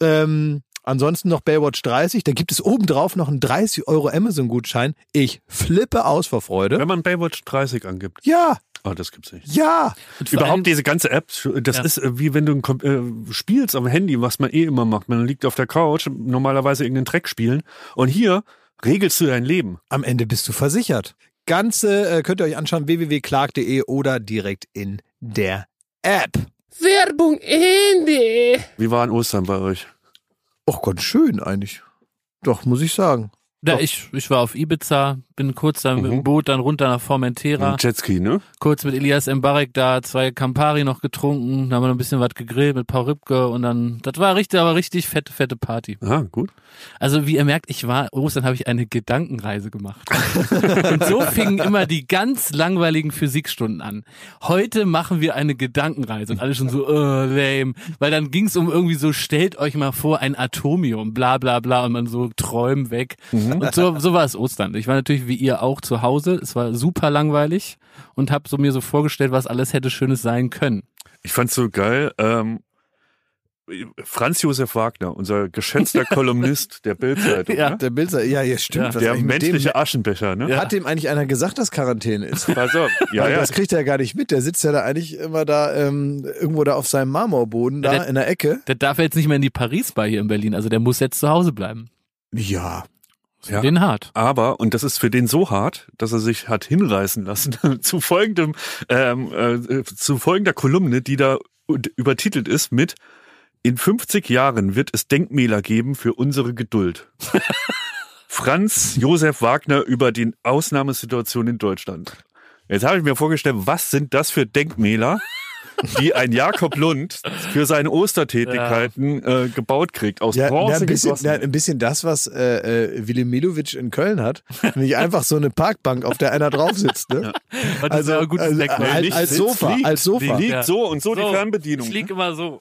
Ähm, ansonsten noch Baywatch 30. Da gibt es obendrauf noch einen 30 Euro Amazon-Gutschein. Ich flippe aus vor Freude. Wenn man Baywatch 30 angibt. Ja, Oh, das gibt's nicht. Ja, Überhaupt diese ganze App, das Ja. ist äh, wie wenn du ein, äh, spielst am Handy, was man eh immer macht. Man liegt auf der Couch, normalerweise irgendeinen Track spielen. Und hier regelst du dein Leben. am Ende bist du versichert. Ganze äh, könnt ihr euch anschauen, www.clark.de oder direkt in der App. Werbung Ende. Wie war an Ostern bei euch? Och, ganz schön eigentlich. Doch, muss ich sagen. Ja, ich, ich war auf Ibiza, bin kurz dann mit Mhm. dem Boot dann runter nach Formentera, Jetski, ne? kurz mit Elias Mbarek da, zwei Campari noch getrunken, dann haben wir noch ein bisschen was gegrillt mit Paul Ripke und dann, das war richtig, aber richtig fette, fette Party. Ah, gut. Also wie ihr merkt, ich war, Ostern habe ich eine Gedankenreise gemacht. und so fingen immer die ganz langweiligen Physikstunden an. Heute machen wir eine Gedankenreise und alle schon so, äh, lame. Weil dann ging es um irgendwie so, stellt euch mal vor, ein Atomium, bla bla bla und man so träumen weg. Und so, so war es Ostern. Ich war natürlich wie ihr auch zu Hause. Es war super langweilig und habe so mir so vorgestellt, was alles hätte Schönes sein können. Ich fand's so geil. Ähm, Franz Josef Wagner, unser geschätzter Kolumnist der Bildzeitung, Ja. ne? Der Bilder, ja, ja, stimmt. Ja. Der menschliche dem, Aschenbecher, ne? Hat dem eigentlich einer gesagt, dass Quarantäne ist? Pass auf. Ja, Weil ja. Das kriegt er ja gar nicht mit. Der sitzt ja da eigentlich immer da ähm, irgendwo da auf seinem Marmorboden da Ja, der- in der Ecke. Der darf jetzt nicht mehr in die Paris-Bar hier in Berlin. Also der muss jetzt zu Hause bleiben. Ja. Ja. Den hart. Aber, und das ist für den so hart, dass er sich hat hinreißen lassen zu folgendem, ähm, äh, zu folgender Kolumne, die da übertitelt ist mit In 50 Jahren wird es Denkmäler geben für unsere Geduld. Franz Josef Wagner über die Ausnahmesituation in Deutschland. Jetzt habe ich mir vorgestellt, was sind das für Denkmäler, die ein Jakob Lund für seine Ostertätigkeiten äh, gebaut kriegt, aus Ja, Bronze ja, ein, bisschen, gegossen. ja, ein bisschen das, was äh, äh, Willy Milovic in Köln hat. Nicht einfach so eine Parkbank, auf der einer drauf sitzt. Ne? Das Also- also, Denkmal. als- Nicht als sitzt, Sofa, liegt. als Sofa. Die liegt Ja. so und so, die So, Fernbedienung. Ich lieg immer so.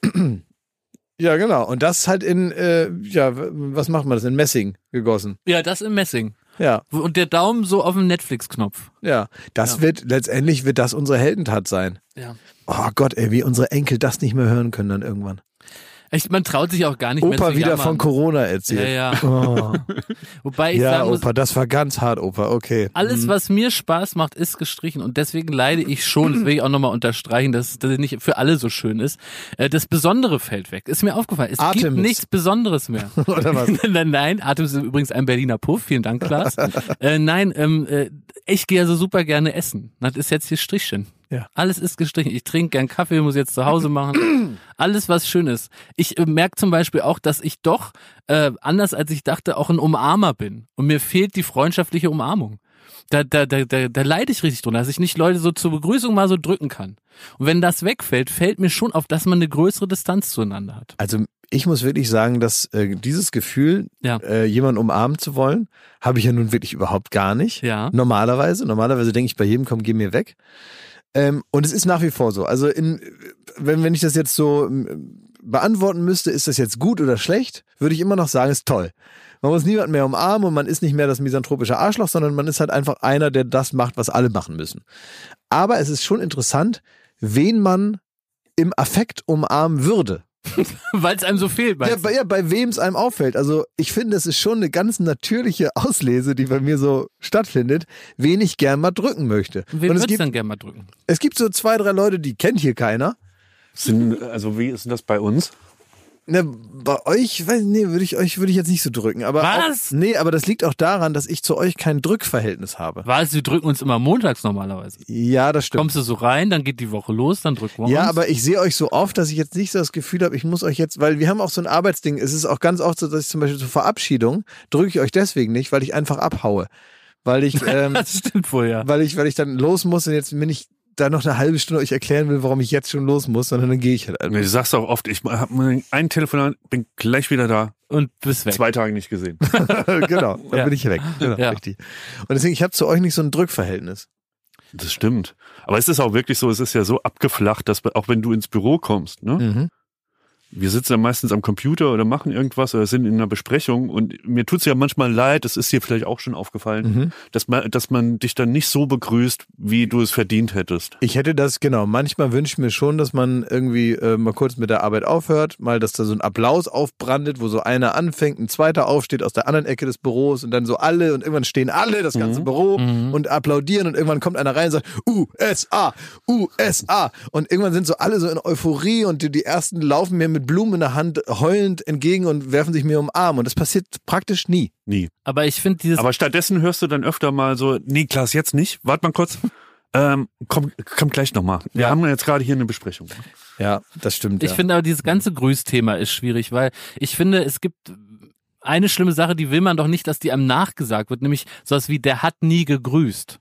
Ja, genau. Und das halt in, äh, ja, was macht man das? In Messing gegossen. Ja, das im Messing. Ja, Und der Daumen so auf dem Netflix-Knopf. ja. Das Ja. wird, letztendlich wird das unsere Heldentat sein. Ja. Oh Gott, ey, wie unsere Enkel das nicht mehr hören können dann irgendwann. Echt, man traut sich auch gar nicht mehr Opa zu wieder jammern. von Corona Ja, erzählt. ja. Oh. Wobei ich Ja, sagen muss, Opa, das war ganz hart, Opa, okay. alles, was mir Spaß macht, ist gestrichen. Und deswegen leide ich schon, das will ich auch nochmal unterstreichen, dass das nicht für alle so schön ist. Äh, Das Besondere fällt weg. Ist mir aufgefallen. Es gibt Artemis. nichts Besonderes mehr. Oder was? nein, nein, Artemis ist übrigens ein Berliner Puff. Vielen Dank, Klaas. äh, nein, ähm, äh, ich gehe also super gerne essen. Das ist jetzt hier Strichchen. Ja. Alles ist gestrichen. Ich trinke gern Kaffee, muss jetzt zu Hause machen. Alles, was schön ist. Ich äh, merke zum Beispiel auch, dass ich doch, äh, anders als ich dachte, auch ein Umarmer bin. Und mir fehlt die freundschaftliche Umarmung. Da, da, da, da, da leide ich richtig drunter, dass ich nicht Leute so zur Begrüßung mal so drücken kann. Und wenn das wegfällt, fällt mir schon auf, dass man eine größere Distanz zueinander hat. Also ich muss wirklich sagen, dass äh, dieses Gefühl, Ja. äh, jemanden umarmen zu wollen, habe ich ja nun wirklich überhaupt gar nicht. Ja. Normalerweise. Normalerweise denke ich bei jedem, komm, geh mir weg. Ähm, und es ist nach wie vor so. Also in, wenn, wenn ich das jetzt so ähm, beantworten müsste, ist das jetzt gut oder schlecht, würde ich immer noch sagen, ist toll. Man muss niemanden mehr umarmen und man ist nicht mehr das misanthropische Arschloch, sondern man ist halt einfach einer, der das macht, was alle machen müssen. Aber es ist schon interessant, wen man im Affekt umarmen würde. Weil es einem so fehlt. Ja, bei, ja, bei wem es einem auffällt. Also ich finde, es ist schon eine ganz natürliche Auslese, die bei mir so stattfindet, wen ich gern mal drücken möchte. Wen würdest du gibt, dann gerne mal drücken? es gibt so zwei, drei Leute, die kennt hier keiner. Sind, also wie ist denn das bei uns? Ne, bei euch, weiß, nee, würde ich euch würde ich jetzt nicht so drücken. Aber Was? Auch, nee, aber das liegt auch daran, dass ich zu euch kein Drückverhältnis habe. Was? Wir drücken uns immer montags normalerweise. Ja, das stimmt. Kommst du so rein, dann geht die Woche los, dann drücken wir Ja, uns. aber ich sehe euch so oft, dass ich jetzt nicht so das Gefühl habe, ich muss euch jetzt, weil wir haben auch so ein Arbeitsding. Es ist auch ganz oft so, dass ich zum Beispiel zur Verabschiedung drücke ich euch deswegen nicht, weil ich einfach abhaue. Weil ich, ähm, das stimmt wohl, ja. weil ich, weil ich dann los muss und jetzt bin ich da noch eine halbe Stunde euch erklären will, warum ich jetzt schon los muss, sondern dann gehe ich halt einfach. Du sagst auch oft, ich habe ein Telefonat, bin gleich wieder da. Und bist weg. Zwei Tage nicht gesehen. genau, dann Ja. bin ich weg. Genau, Ja. richtig. Und deswegen, ich habe zu euch nicht so ein Drückverhältnis. Das stimmt. Aber es ist auch wirklich so, es ist ja so abgeflacht, dass auch wenn du ins Büro kommst, ne? Mhm. Wir sitzen ja meistens am Computer oder machen irgendwas oder sind in einer Besprechung und mir tut's ja manchmal leid, das ist dir vielleicht auch schon aufgefallen, Mhm. dass man, dass man dich dann nicht so begrüßt, wie du es verdient hättest. Ich hätte das, genau, manchmal wünsche ich mir schon, dass man irgendwie äh, mal kurz mit der Arbeit aufhört, mal, dass da so ein Applaus aufbrandet, wo so einer anfängt, ein zweiter aufsteht aus der anderen Ecke des Büros und dann so alle und irgendwann stehen alle, das ganze Büro und applaudieren und irgendwann kommt einer rein und sagt USA, USA und irgendwann sind so alle so in Euphorie und die, die ersten laufen mir mit Blumen in der Hand heulend entgegen und werfen sich mir um den Arm und das passiert praktisch nie. Nie. Aber ich finde dieses Aber stattdessen hörst du dann öfter mal so, nee, Klaas, jetzt nicht, warte mal kurz. Ähm, komm, komm gleich nochmal. Wir Ja. haben jetzt gerade hier eine Besprechung. Ja, das stimmt. Ich ja. finde aber dieses ganze Grüßthema ist schwierig, weil ich finde, es gibt eine schlimme Sache, die will man doch nicht, dass die einem nachgesagt wird, nämlich sowas wie, der hat nie gegrüßt.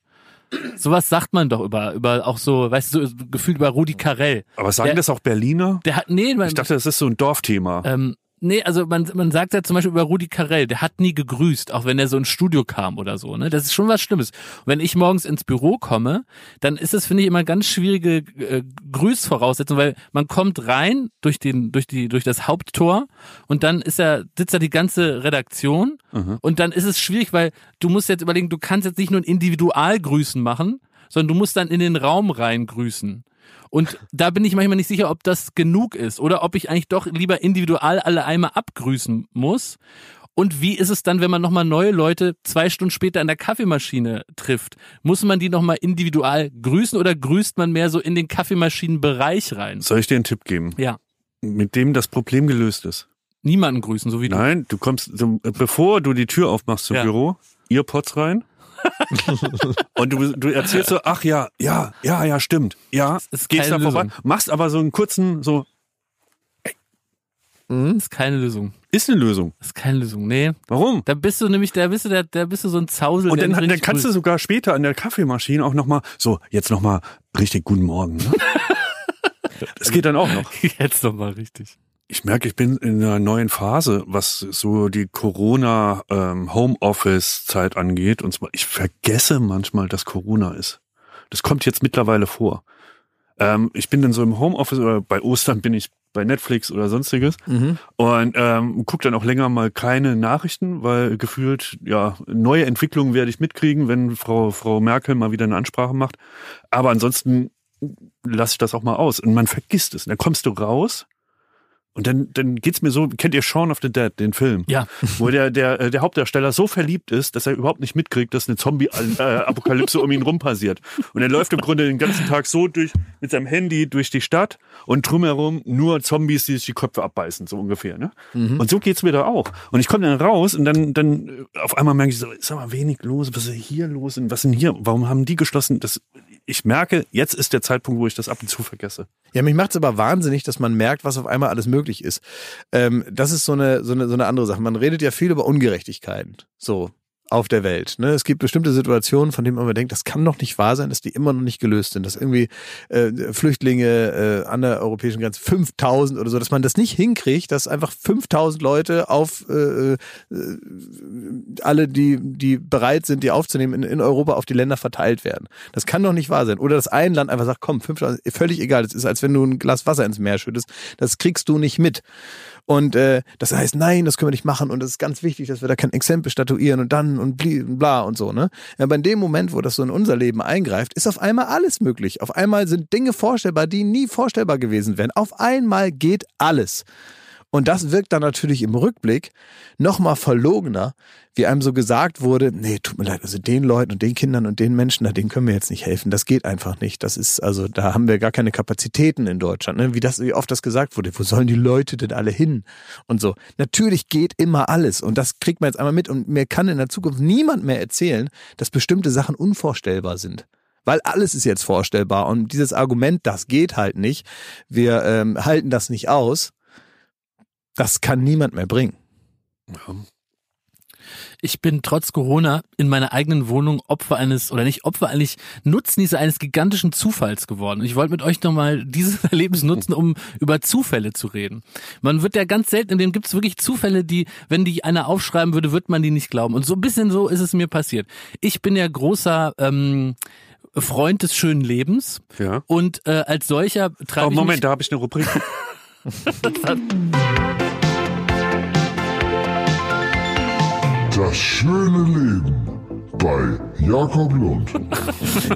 Sowas sagt man doch über, über auch so, weißt du, so gefühlt über Rudi Carell. Aber sagen Der- das auch Berliner? Der hat, nee, man, Ich dachte, das ist so ein Dorfthema. ähm, nee, also man, man sagt ja zum Beispiel über Rudi Carell, der hat nie gegrüßt, auch wenn er so ins Studio kam oder so, ne? Das ist schon was Schlimmes. Und wenn ich morgens ins Büro komme, dann ist es, finde ich, immer ganz schwierige äh, Grüßvoraussetzung, weil man kommt rein durch den, durch die, durch das Haupttor und dann ist er, sitzt da die ganze Redaktion und dann ist es schwierig, weil du musst jetzt überlegen, du kannst jetzt nicht nur ein Individualgrüßen machen, sondern du musst dann in den Raum rein grüßen. Und da bin ich manchmal nicht sicher, ob das genug ist oder ob ich eigentlich doch lieber individual alle einmal abgrüßen muss. Und wie ist es dann, wenn man nochmal neue Leute zwei Stunden später an der Kaffeemaschine trifft? Muss man die nochmal individual grüßen oder grüßt man mehr so in den Kaffeemaschinenbereich rein? Soll ich dir einen Tipp geben? Ja, Mit dem das Problem gelöst ist. niemanden grüßen, so wie du. Nein, du kommst, bevor du die Tür aufmachst zum Ja. Büro, Earpods rein. und du, du erzählst so, ach ja, ja, ja, ja, stimmt. Ja, ist gehst da vorbei, Lösung. machst aber so einen kurzen, so, Das ist keine Lösung. ist eine Lösung. Ist keine Lösung. Nee. Warum? Da bist du nämlich, da bist du, da, da bist du so ein Zausel. Und dann, dann kannst du sogar später an der Kaffeemaschine auch nochmal, so, jetzt nochmal richtig guten Morgen. Ne? Das geht dann auch noch. Jetzt nochmal richtig. Ich merke, ich bin in einer neuen Phase, was so die Corona ähm, angeht. Und zwar, ich vergesse manchmal, dass Corona ist. Das kommt jetzt mittlerweile vor. Ähm, ich bin dann so im Homeoffice oder bei Ostern bin ich bei Netflix oder sonstiges Mhm. und ähm, guck dann auch länger mal keine Nachrichten, weil gefühlt ja neue Entwicklungen werde ich mitkriegen, wenn Frau Frau Merkel mal wieder eine Ansprache macht. Aber ansonsten lasse ich das auch mal aus und man vergisst es. Und dann kommst du raus und dann dann geht's mir so. Kennt ihr Shaun of the Dead, den Film? Ja. Wo der der äh, der Hauptdarsteller so verliebt ist, dass er überhaupt nicht mitkriegt, dass eine Zombie-Apokalypse um ihn rum passiert. Und er läuft im Grunde den ganzen Tag so durch mit seinem Handy durch die Stadt und drumherum nur Zombies, die sich die Köpfe abbeißen, so ungefähr. Ne? Und so geht's mir da auch. Und ich komme dann raus und dann dann äh, auf einmal merke ich so, ist aber wenig los. Was ist hier los? Und was ist denn hier? Warum haben die geschlossen? Das ich merke, jetzt ist der Zeitpunkt, wo ich das ab und zu vergesse. Ja, mich macht's aber wahnsinnig, dass man merkt, was auf einmal alles möglich ist. Ähm, das ist so eine, so, eine, so eine andere Sache. Man redet ja viel über Ungerechtigkeiten. So. Auf der Welt. Ne? Es gibt bestimmte Situationen, von denen man immer denkt, das kann doch nicht wahr sein, dass die immer noch nicht gelöst sind. Dass irgendwie äh, Flüchtlinge äh, an der europäischen Grenze 5000 oder so, dass man das nicht hinkriegt, dass einfach 5000 Leute auf äh, äh, alle, die, die bereit sind, die aufzunehmen, in, in Europa auf die Länder verteilt werden. Das kann doch nicht wahr sein. Oder dass ein Land einfach sagt, komm, 5000, völlig egal. Das ist, als wenn du ein Glas Wasser ins Meer schüttest. Das kriegst du nicht mit. Und äh, das heißt, nein, das können wir nicht machen und es ist ganz wichtig, dass wir da kein Exempel statuieren und dann und bla und so, ne? Aber in dem Moment, wo das so in unser Leben eingreift, ist auf einmal alles möglich. Auf einmal sind Dinge vorstellbar, die nie vorstellbar gewesen wären. Auf einmal geht alles. Und das wirkt dann natürlich im Rückblick nochmal verlogener, wie einem so gesagt wurde, nee, tut mir leid, also den Leuten und den Kindern und den Menschen, da, denen können wir jetzt nicht helfen. Das geht einfach nicht. Das ist, also da haben wir gar keine Kapazitäten in Deutschland. Ne? Wie das, wie oft das gesagt wurde, wo sollen die Leute denn alle hin? Und so. Natürlich geht immer alles. Und das kriegt man jetzt einmal mit. Und mir kann in der Zukunft niemand mehr erzählen, dass bestimmte Sachen unvorstellbar sind. Weil alles ist jetzt vorstellbar. Und dieses Argument, das geht halt nicht, wir ähm, halten das nicht aus, das kann niemand mehr bringen. Ich bin trotz Corona in meiner eigenen Wohnung Opfer eines, oder nicht Opfer, eigentlich Nutznießer eines gigantischen Zufalls geworden. Und ich wollte mit euch nochmal dieses Erlebnis nutzen, um über Zufälle zu reden. Man wird ja ganz selten, in dem gibt es wirklich Zufälle, die, wenn die einer aufschreiben würde, wird man die nicht glauben. Und so ein bisschen so ist es mir passiert. Ich bin ja großer ähm, Freund des schönen Lebens Ja. und äh, als solcher treibe Oh, ich Moment, mich da habe ich eine Rubrik. Das schöne Leben bei Jakob Lund.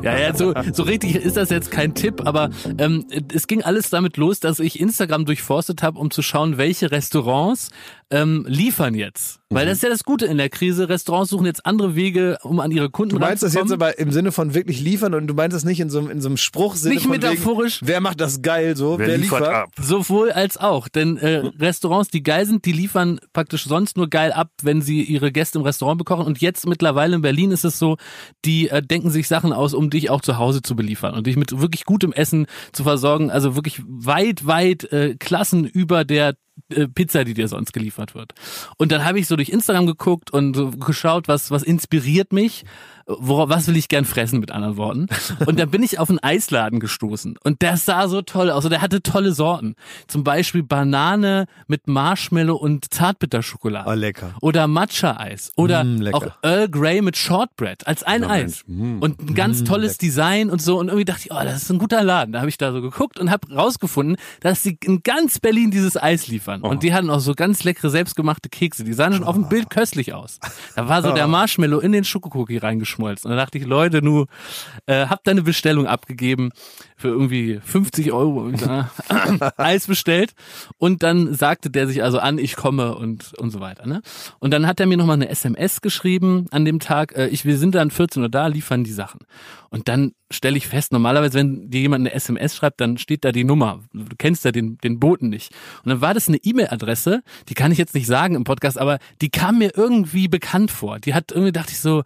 Ja, ja, so, so richtig ist das jetzt kein Tipp, aber ähm, es ging alles damit los, dass ich Instagram durchforstet habe, um zu schauen, welche Restaurants ähm, liefern jetzt. Weil das ist ja das Gute in der Krise. Restaurants suchen jetzt andere Wege, um an ihre Kunden Du meinst das jetzt aber im Sinne von wirklich liefern und du meinst das nicht in so, einem- in so einem Spruchsinne Nicht von wegen, metaphorisch. wer macht das geil so, Wer, liefert ab? Sowohl als auch. Denn äh, Restaurants, die geil sind, die liefern praktisch sonst nur geil ab, wenn sie ihre Gäste im Restaurant bekochen. Und jetzt mittlerweile in Berlin ist es so, die äh, denken sich Sachen aus, um dich auch zu Hause zu beliefern und dich mit wirklich gutem Essen zu versorgen. Also wirklich weit, weit äh, Klassen über der äh, Pizza, die dir sonst geliefert wird. Und dann habe ich so durch Instagram geguckt und so geschaut, was, was inspiriert mich, worauf, was will ich gern fressen, mit anderen Worten. Und dann bin ich auf einen Eisladen gestoßen. Und der sah so toll aus. Und der hatte tolle Sorten. Zum Beispiel Banane mit Marshmallow und Zartbitterschokolade. Oh, lecker. Oder Matcha-Eis. Oder Mm, lecker. auch Earl Grey mit Shortbread als ein Eis. Und ein ganz tolles Design und so. Und irgendwie dachte ich, oh, das ist ein guter Laden. Da habe ich da so geguckt und habe rausgefunden, dass sie in ganz Berlin dieses Eis liefern. Und die hatten auch so ganz leckere selbstgemachte Kekse. Die sahen schon auf dem Bild köstlich aus. Da war so der Marshmallow in den Schokokookie reingeschmolzen. Und da dachte ich, Leute, nu, äh, habt deine Bestellung abgegeben für irgendwie 50 Euro äh, Eis bestellt. Und dann sagte der sich also an, ich komme und, und so weiter. Ne? Und dann hat er mir nochmal eine SMS geschrieben an dem Tag, äh, ich, wir sind dann 14 Uhr da, liefern die Sachen. Und dann stelle ich fest, normalerweise, wenn dir jemand eine SMS schreibt, dann steht da die Nummer. Du kennst ja den, den Boten nicht. Und dann war das eine E-Mail-Adresse, die kann ich jetzt nicht sagen im Podcast, aber die kam mir irgendwie bekannt vor. Die hat irgendwie, dachte ich so,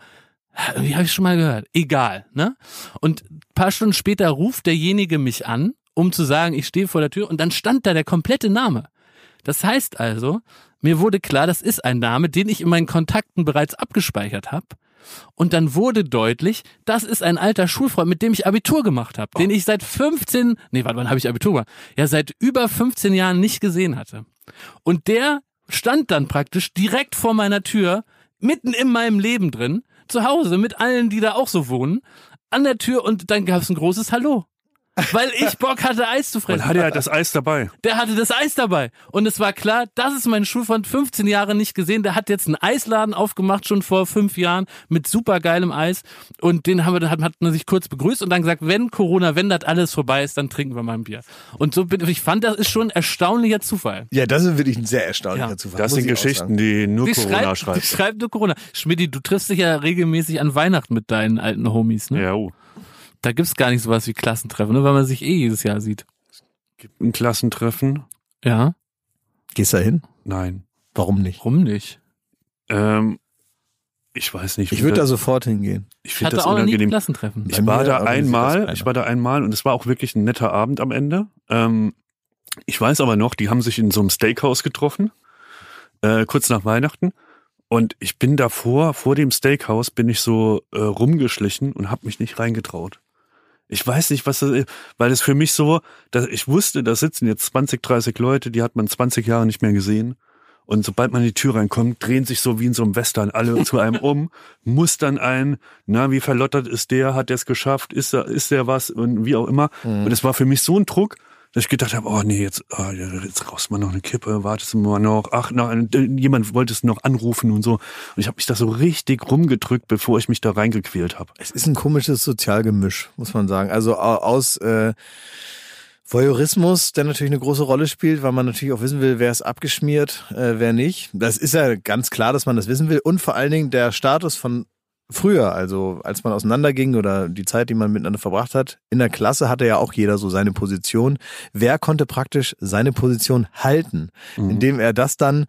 irgendwie habe ich schon mal gehört. Egal, ne? Und paar Stunden später ruft derjenige mich an, um zu sagen, ich stehe vor der Tür und dann stand da der komplette Name. Das heißt also, mir wurde klar, das ist ein Name, den ich in meinen Kontakten bereits abgespeichert habe. Und dann wurde deutlich, das ist ein alter Schulfreund, mit dem ich Abitur gemacht habe, den ich seit 15, nee, warte, wann habe ich Abitur gemacht? Ja, seit über 15 Jahren nicht gesehen hatte. Und der stand dann praktisch direkt vor meiner Tür, mitten in meinem Leben drin, zu Hause mit allen, die da auch so wohnen, an der Tür und dann gab es ein großes Hallo. Weil ich Bock hatte, Eis zu fressen. Und hatte er das Eis dabei. Der hatte das Eis dabei. Und es war klar, das ist mein Schulfreund, 15 Jahre nicht gesehen. Der hat jetzt einen Eisladen aufgemacht, schon vor fünf Jahren, mit super geilem Eis. Und den haben wir, dann hat, hat man sich kurz begrüßt und dann gesagt, wenn Corona, wenn das alles vorbei ist, dann trinken wir mal ein Bier. Und so bin ich fand, das ist schon ein erstaunlicher Zufall. Ja, das ist wirklich ein sehr erstaunlicher Ja. Zufall. Das sind Geschichten, die nur Die Corona schreibt, die schreibt. schreibt nur Corona. Schmidti, du triffst dich ja regelmäßig an Weihnachten mit deinen alten Homies, ne? Ja, oh. Da gibt's gar nicht sowas wie Klassentreffen, ne? weil man sich eh jedes Jahr sieht. Ein Klassentreffen? Ja, Gehst du da hin? Nein. Warum nicht? warum nicht? Ähm, ich weiß nicht. Ich würde da sofort hingehen. ich finde hatte das auch noch nie ein unangenehm. Klassentreffen. Ich Bei war da einmal, ich war da einmal und es war auch wirklich ein netter Abend am Ende. Ähm, ich weiß aber noch, die haben sich in so einem Steakhouse getroffen, äh, kurz nach Weihnachten. Und ich bin davor, vor dem Steakhouse, bin ich so äh, rumgeschlichen und habe mich nicht reingetraut. Ich weiß nicht, was das ist, weil es für mich so, dass ich wusste, da sitzen jetzt 20, 30 Leute, die hat man 20 Jahre nicht mehr gesehen. Und sobald man in die Tür reinkommt, drehen sich so wie in so einem Western alle zu einem um, mustern ein, na, wie verlottert ist der, hat der es geschafft, ist der, ist der was und wie auch immer. Und es war für mich so ein Druck, dass ich gedacht habe, oh nee, jetzt, oh, jetzt raus mal noch eine Kippe, wartest du mal noch, ach, na, jemand wollte es noch anrufen und so. Und ich habe mich da so richtig rumgedrückt, bevor ich mich da reingequält habe. Es ist ein komisches Sozialgemisch, muss man sagen. Also au- aus äh, Voyeurismus, der natürlich eine große Rolle spielt, weil man natürlich auch wissen will, wer ist abgeschmiert, äh, wer nicht. Das ist ja ganz klar, dass man das wissen will. Und vor allen Dingen der Status von früher, also als man auseinanderging oder die Zeit, die man miteinander verbracht hat, in der Klasse hatte ja auch jeder so seine Position. Wer konnte praktisch seine Position halten, indem er das dann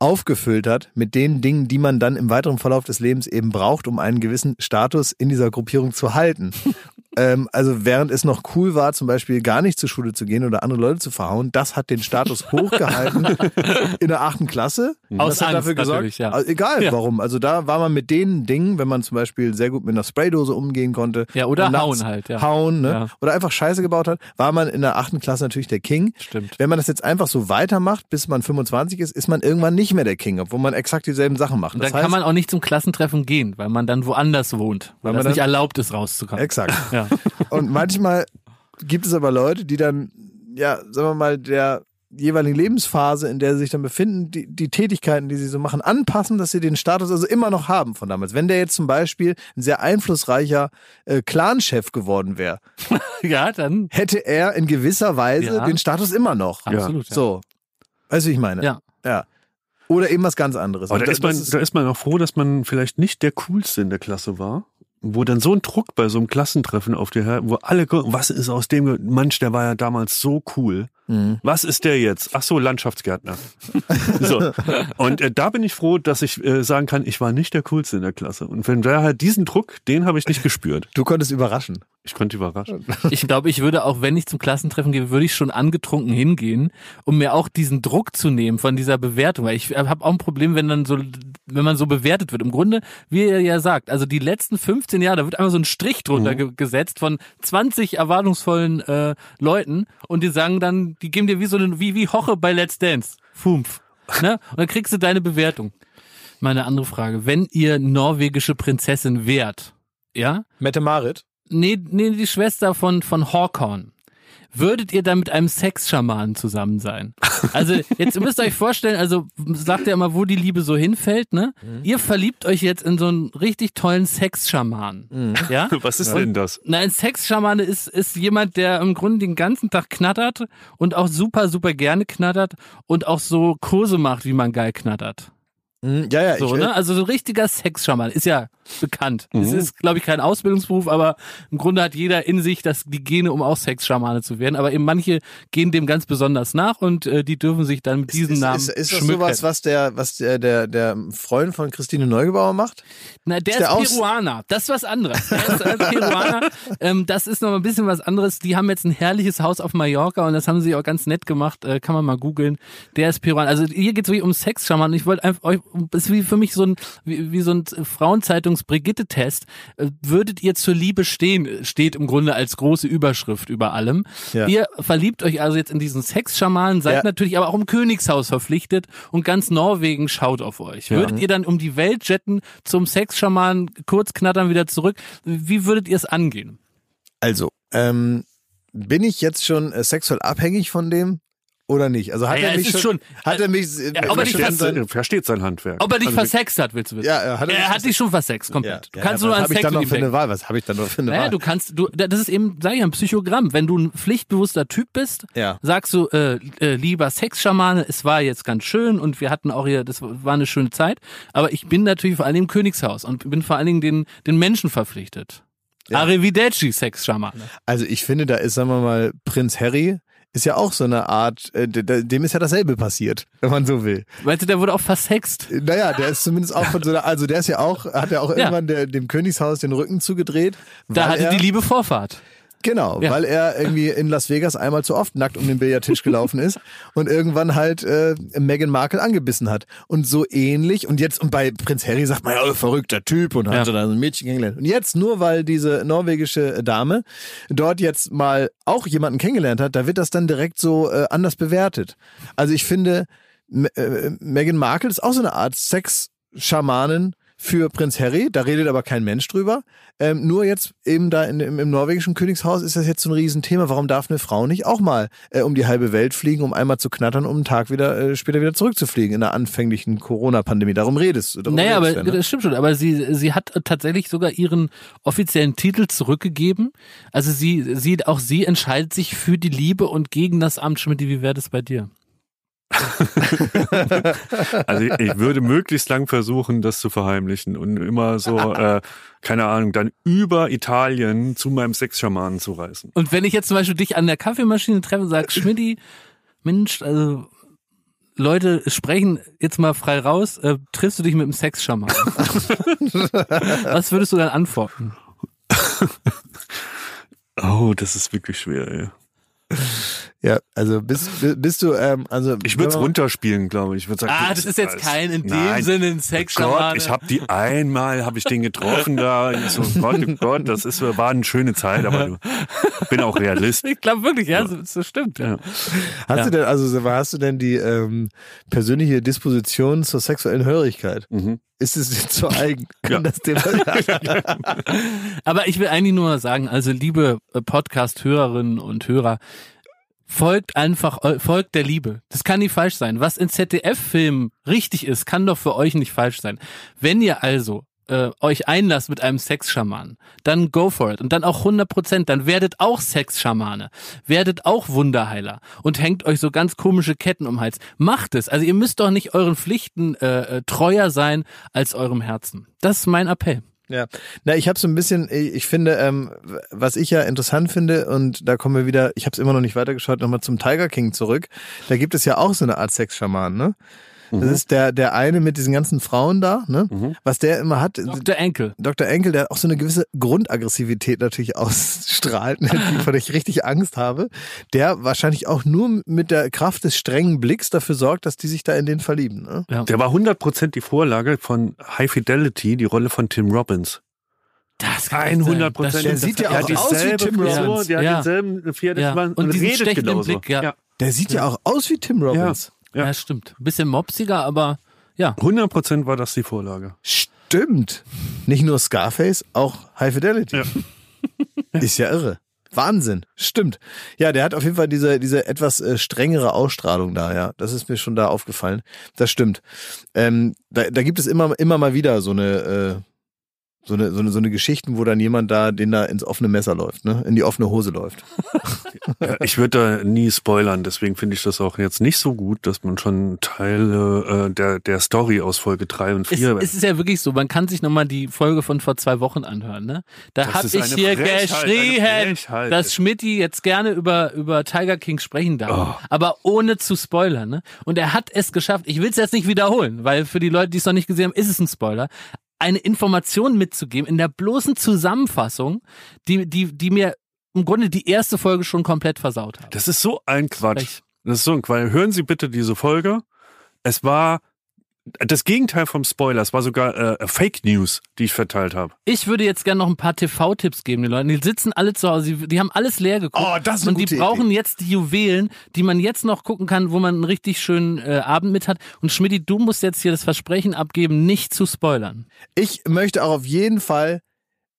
aufgefüllt hat mit den Dingen, die man dann im weiteren Verlauf des Lebens eben braucht, um einen gewissen Status in dieser Gruppierung zu halten. ähm, also während es noch cool war, zum Beispiel gar nicht zur Schule zu gehen oder andere Leute zu verhauen, das hat den Status hochgehalten in der achten Klasse. Aus das Angst dafür gesorgt, ja. also egal Ja. warum. Also da war man mit den Dingen, wenn man zum Beispiel sehr gut mit einer Spraydose umgehen konnte. Ja, oder hauen halt, ja. Hauen, ne? Oder einfach Scheiße gebaut hat, war man in der achten Klasse natürlich der King. Stimmt. Wenn man das jetzt einfach so weitermacht, bis man 25 ist, ist man irgendwann nicht mehr der King, obwohl man exakt dieselben Sachen macht. Und Das dann kann man auch nicht zum Klassentreffen gehen, weil man dann woanders wohnt, weil Weil man das nicht erlaubt ist, rauszukommen. exakt. Ja. Und manchmal gibt es aber Leute, die dann, ja, sagen wir mal, der jeweiligen Lebensphase, in der sie sich dann befinden, die, die Tätigkeiten, die sie so machen, anpassen, dass sie den Status also immer noch haben von damals. Wenn der jetzt zum Beispiel ein sehr einflussreicher äh, Clan-Chef geworden wäre, Ja, dann hätte er in gewisser Weise Ja. den Status immer noch. absolut. Ja. So. Weißt du, wie ich meine? Ja. Ja. Oder eben was ganz anderes. Aber Und da das- ist, man, das da ist man auch froh, dass man vielleicht nicht der Coolste in der Klasse war. Wo dann so ein Druck bei so einem Klassentreffen auf dir her, wo alle, gucken, was ist aus dem, Mensch, der war ja damals so cool. Mhm. Was ist der jetzt? Ach so, Landschaftsgärtner. so. Und äh, da bin ich froh, dass ich äh, sagen kann, ich war nicht der Coolste in der Klasse. Und wenn der halt diesen Druck, den habe ich nicht gespürt. du konntest überraschen. Ich konnte überraschen. Ich glaube, ich würde auch, wenn ich zum Klassentreffen gehe, würde ich schon angetrunken hingehen, um mir auch diesen Druck zu nehmen von dieser Bewertung. Weil ich habe auch ein Problem, wenn dann so, wenn man so bewertet wird. Im Grunde, wie ihr ja sagt, also die letzten 15 Jahre, da wird einmal so ein Strich drunter ge gesetzt von 20 erwartungsvollen äh, Leuten und die sagen dann, die geben dir wie so eine, wie, wie Hoche bei Let's Dance. Fumf. Ne? Und dann kriegst du deine Bewertung. Meine andere Frage. Wenn ihr norwegische Prinzessin wärt, ja, Mette Marit? Nee, nee, die Schwester von, von Hawkhorn. Würdet ihr dann mit einem Sexschamanen zusammen sein? Also, jetzt müsst ihr euch vorstellen, also sagt ja immer, wo die Liebe so hinfällt, ne? Ihr verliebt euch jetzt in so einen richtig tollen Sexschamanen. Ja? Was ist denn das? Na, ein Sexschamane ist, ist jemand, der im Grunde den ganzen Tag knattert und auch super, super gerne knattert und auch so Kurse macht, wie man geil knattert. Mhm. Ja, ja, So, ich, ne? Also so ein richtiger Sexschaman ist ja bekannt. Es Mhm. ist, glaube ich, kein Ausbildungsberuf, aber im Grunde hat jeder in sich das, die Gene, um auch Sexschamane zu werden. Aber eben manche gehen dem ganz besonders nach und äh, die dürfen sich dann mit diesem ist, Namen ist, ist das schmücken. sowas, was der, was der, der, der Freund von Christine Neugebauer macht? Na, der Ist ist, der aus- Peruaner. Das ist was anderes. Der ist äh, Peruaner. ähm, das ist noch ein bisschen was anderes. Die haben jetzt ein herrliches Haus auf Mallorca und das haben sie auch ganz nett gemacht. Äh, kann man mal googeln. Der ist Peruaner. Also hier geht es wirklich um Sexschaman. Ich wollte einfach euch, das ist wie für mich so ein, wie, wie so ein Frauenzeitungs-Brigitte-Test. Äh, würdet ihr zur Liebe stehen? Steht im Grunde als große Überschrift über allem. Ja. Ihr verliebt euch also jetzt in diesen Sexschamanen, seid Ja. natürlich aber auch im Königshaus verpflichtet und ganz Norwegen schaut auf euch. Würdet ihr dann um die Welt jetten, zum Sexschamanen kurz knattern, wieder zurück? Wie würdet ihr es angehen? Also, ähm, bin ich jetzt schon äh, sexuell abhängig von dem oder nicht? Also hat Ja, er mich ist schon, schon- hat er mich, Ja, aber die schon Vers- sein- Er versteht sein Handwerk. Ob er dich Also, versext hat, willst du wissen? Ja, er hat er er hat dich schon versext, komplett. ja, du kannst ja, nur was habe ich dann noch für eine. Wahl? Was habe ich dann noch für eine Naja, Wahl? du kannst, du, das ist eben, sag ich ja, ein Psychogramm. Wenn du ein pflichtbewusster Typ bist, Ja. sagst du, äh, äh, lieber Sexschamane, es war jetzt ganz schön und wir hatten auch hier, das war eine schöne Zeit, aber ich bin natürlich vor allen Dingen im Königshaus und bin vor allen Dingen den, den Menschen verpflichtet. Arrivederci, Sexschamane. Also ich finde, da ist, sagen wir mal, Prinz Harry ist ja auch so eine Art, äh, dem ist ja dasselbe passiert, wenn man so will. Weißt du, der wurde auch versext. Naja, der ist zumindest auch von so einer, also der ist ja auch, hat ja auch irgendwann der, dem Königshaus den Rücken zugedreht. Da hatte er, die Liebe Vorfahrt. Genau, Ja. weil er irgendwie in Las Vegas einmal zu oft nackt um den Billardtisch gelaufen ist und irgendwann halt äh, Meghan Markle angebissen hat. Und so ähnlich, und jetzt, und bei Prinz Harry sagt man ja, oh, verrückter Typ und Ja. hat so da so ein Mädchen kennengelernt. Und jetzt, nur weil diese norwegische Dame dort jetzt mal auch jemanden kennengelernt hat, da wird das dann direkt so äh, anders bewertet. Also ich finde, M äh, Meghan Markle ist auch so eine Art Sex-Schamanin für Prinz Harry, da redet aber kein Mensch drüber. Ähm, nur jetzt eben da in, im, im norwegischen Königshaus ist das jetzt so ein Riesenthema. Warum darf eine Frau nicht auch mal äh, um die halbe Welt fliegen, um einmal zu knattern, um einen Tag wieder äh, später wieder zurückzufliegen in der anfänglichen Corona-Pandemie? Darum redest du. Darum Naja, aber redest du, ne? das stimmt schon. Aber sie, sie hat tatsächlich sogar ihren offiziellen Titel zurückgegeben. Also sie, sie, auch sie entscheidet sich für die Liebe und gegen das Amt. Schmidt, wie wäre das bei dir? Also ich, würde möglichst lang versuchen, das zu verheimlichen und immer so, äh, keine Ahnung, dann über Italien zu meinem Sexschamanen zu reisen. Und wenn ich jetzt zum Beispiel dich an der Kaffeemaschine treffe und sag, Schmidti, Mensch, also Leute sprechen jetzt mal frei raus, äh, triffst du dich mit einem Sexschaman? Was würdest du dann antworten? Oh, das ist wirklich schwer, ey. Ja, also bist, bist du, ähm, also Ich würde es runterspielen, glaube ich. ich würd sagen, Ah, das ist jetzt kein in dem Nein. Sinne ein Gott, Sexschaman. ich habe die einmal, habe ich den getroffen da. Ich so, Gott, oh Gott, das ist, war eine schöne Zeit, aber du, bin auch Realist. Ich glaube wirklich, ja, so, so stimmt. Ja. Ja. Hast Ja. du denn, also hast du denn die ähm, persönliche Disposition zur sexuellen Hörigkeit? Mhm. Ist es dir zu eigen? Kann Ja. das Thema Aber ich will eigentlich nur sagen, also liebe äh, Podcast-Hörerinnen und Hörer, folgt einfach, eu- folgt der Liebe. Das kann nicht falsch sein. Was in ZDF-Filmen richtig ist, kann doch für euch nicht falsch sein. Wenn ihr also äh, euch einlasst mit einem Sexschaman, dann go for it. Und dann auch 100 Prozent, dann werdet auch Sexschamane, werdet auch Wunderheiler und hängt euch so ganz komische Ketten um den Hals. Macht es. Also ihr müsst doch nicht euren Pflichten äh, äh, treuer sein als eurem Herzen. Das ist mein Appell. Ja, na, ich habe so ein bisschen, ich finde, ähm, was ich ja interessant finde, und da kommen wir wieder, ich habe es immer noch nicht weitergeschaut, nochmal zum Tiger King zurück. Da gibt es ja auch so eine Art Sexschaman, ne? Das ist der, der eine mit diesen ganzen Frauen da, ne? Was der immer hat. Dr. Enkel. Dr. Enkel, der auch so eine gewisse Grundaggressivität natürlich ausstrahlt, ne, die von ich richtig Angst habe, der wahrscheinlich auch nur mit der Kraft des strengen Blicks dafür sorgt, dass die sich da in den verlieben. Ne? Ja. Der war 100% die Vorlage von High Fidelity, die Rolle von Tim Robbins. Das kann 100 Das Prozent. Der sieht ja auch aus wie Tim Robbins. Der hat Ja. denselben Pferd, Ja. Und diesen redet genauso. Blick, ja. Der sieht ja, auch aus wie Tim Robbins. Ja. Ja, stimmt. Ein bisschen mopsiger, aber ja. 100% war das die Vorlage. Stimmt. Nicht nur Scarface, auch High Fidelity. Ja. Ist ja irre. Wahnsinn. Stimmt. Ja, der hat auf jeden Fall diese, diese etwas äh, strengere Ausstrahlung da, ja. Das ist mir schon da aufgefallen. Das stimmt. Ähm, da, da gibt es immer, immer mal wieder so eine, äh, so eine, so eine, so eine Geschichten, wo dann jemand da, den da ins offene Messer läuft, ne? In die offene Hose läuft. Ja, ich würde da nie spoilern, deswegen finde ich das auch jetzt nicht so gut, dass man schon Teile äh, der, der Story aus Folge 3 und Es, 4 es ist ja wirklich so, man kann sich nochmal die Folge von vor zwei Wochen anhören, ne? Da Das hab ist ich hier geschrien, dass Schmidti jetzt gerne über, über Tiger King sprechen darf. Oh. Aber ohne zu spoilern, ne? Und er hat es geschafft. Ich will es jetzt nicht wiederholen, weil für die Leute, die es noch nicht gesehen haben, ist es ein Spoiler. Eine Information mitzugeben in der bloßen Zusammenfassung, die, die, die mir im Grunde die erste Folge schon komplett versaut hat. Das ist so ein Quatsch. Echt. Das ist so ein Quatsch. Hören Sie bitte diese Folge. Es war das Gegenteil vom Spoiler. Es war sogar äh, Fake News, die ich verteilt habe. Ich würde jetzt gerne noch ein paar TV-Tipps geben den Leuten. Die sitzen alle zu Hause, die, die haben alles leer geguckt. Oh, das ist eine Und die brauchen Idee. jetzt die Juwelen, die man jetzt noch gucken kann, wo man einen richtig schönen äh, Abend mit hat. Und Schmidti, du musst jetzt hier das Versprechen abgeben, nicht zu spoilern. Ich möchte auch auf jeden Fall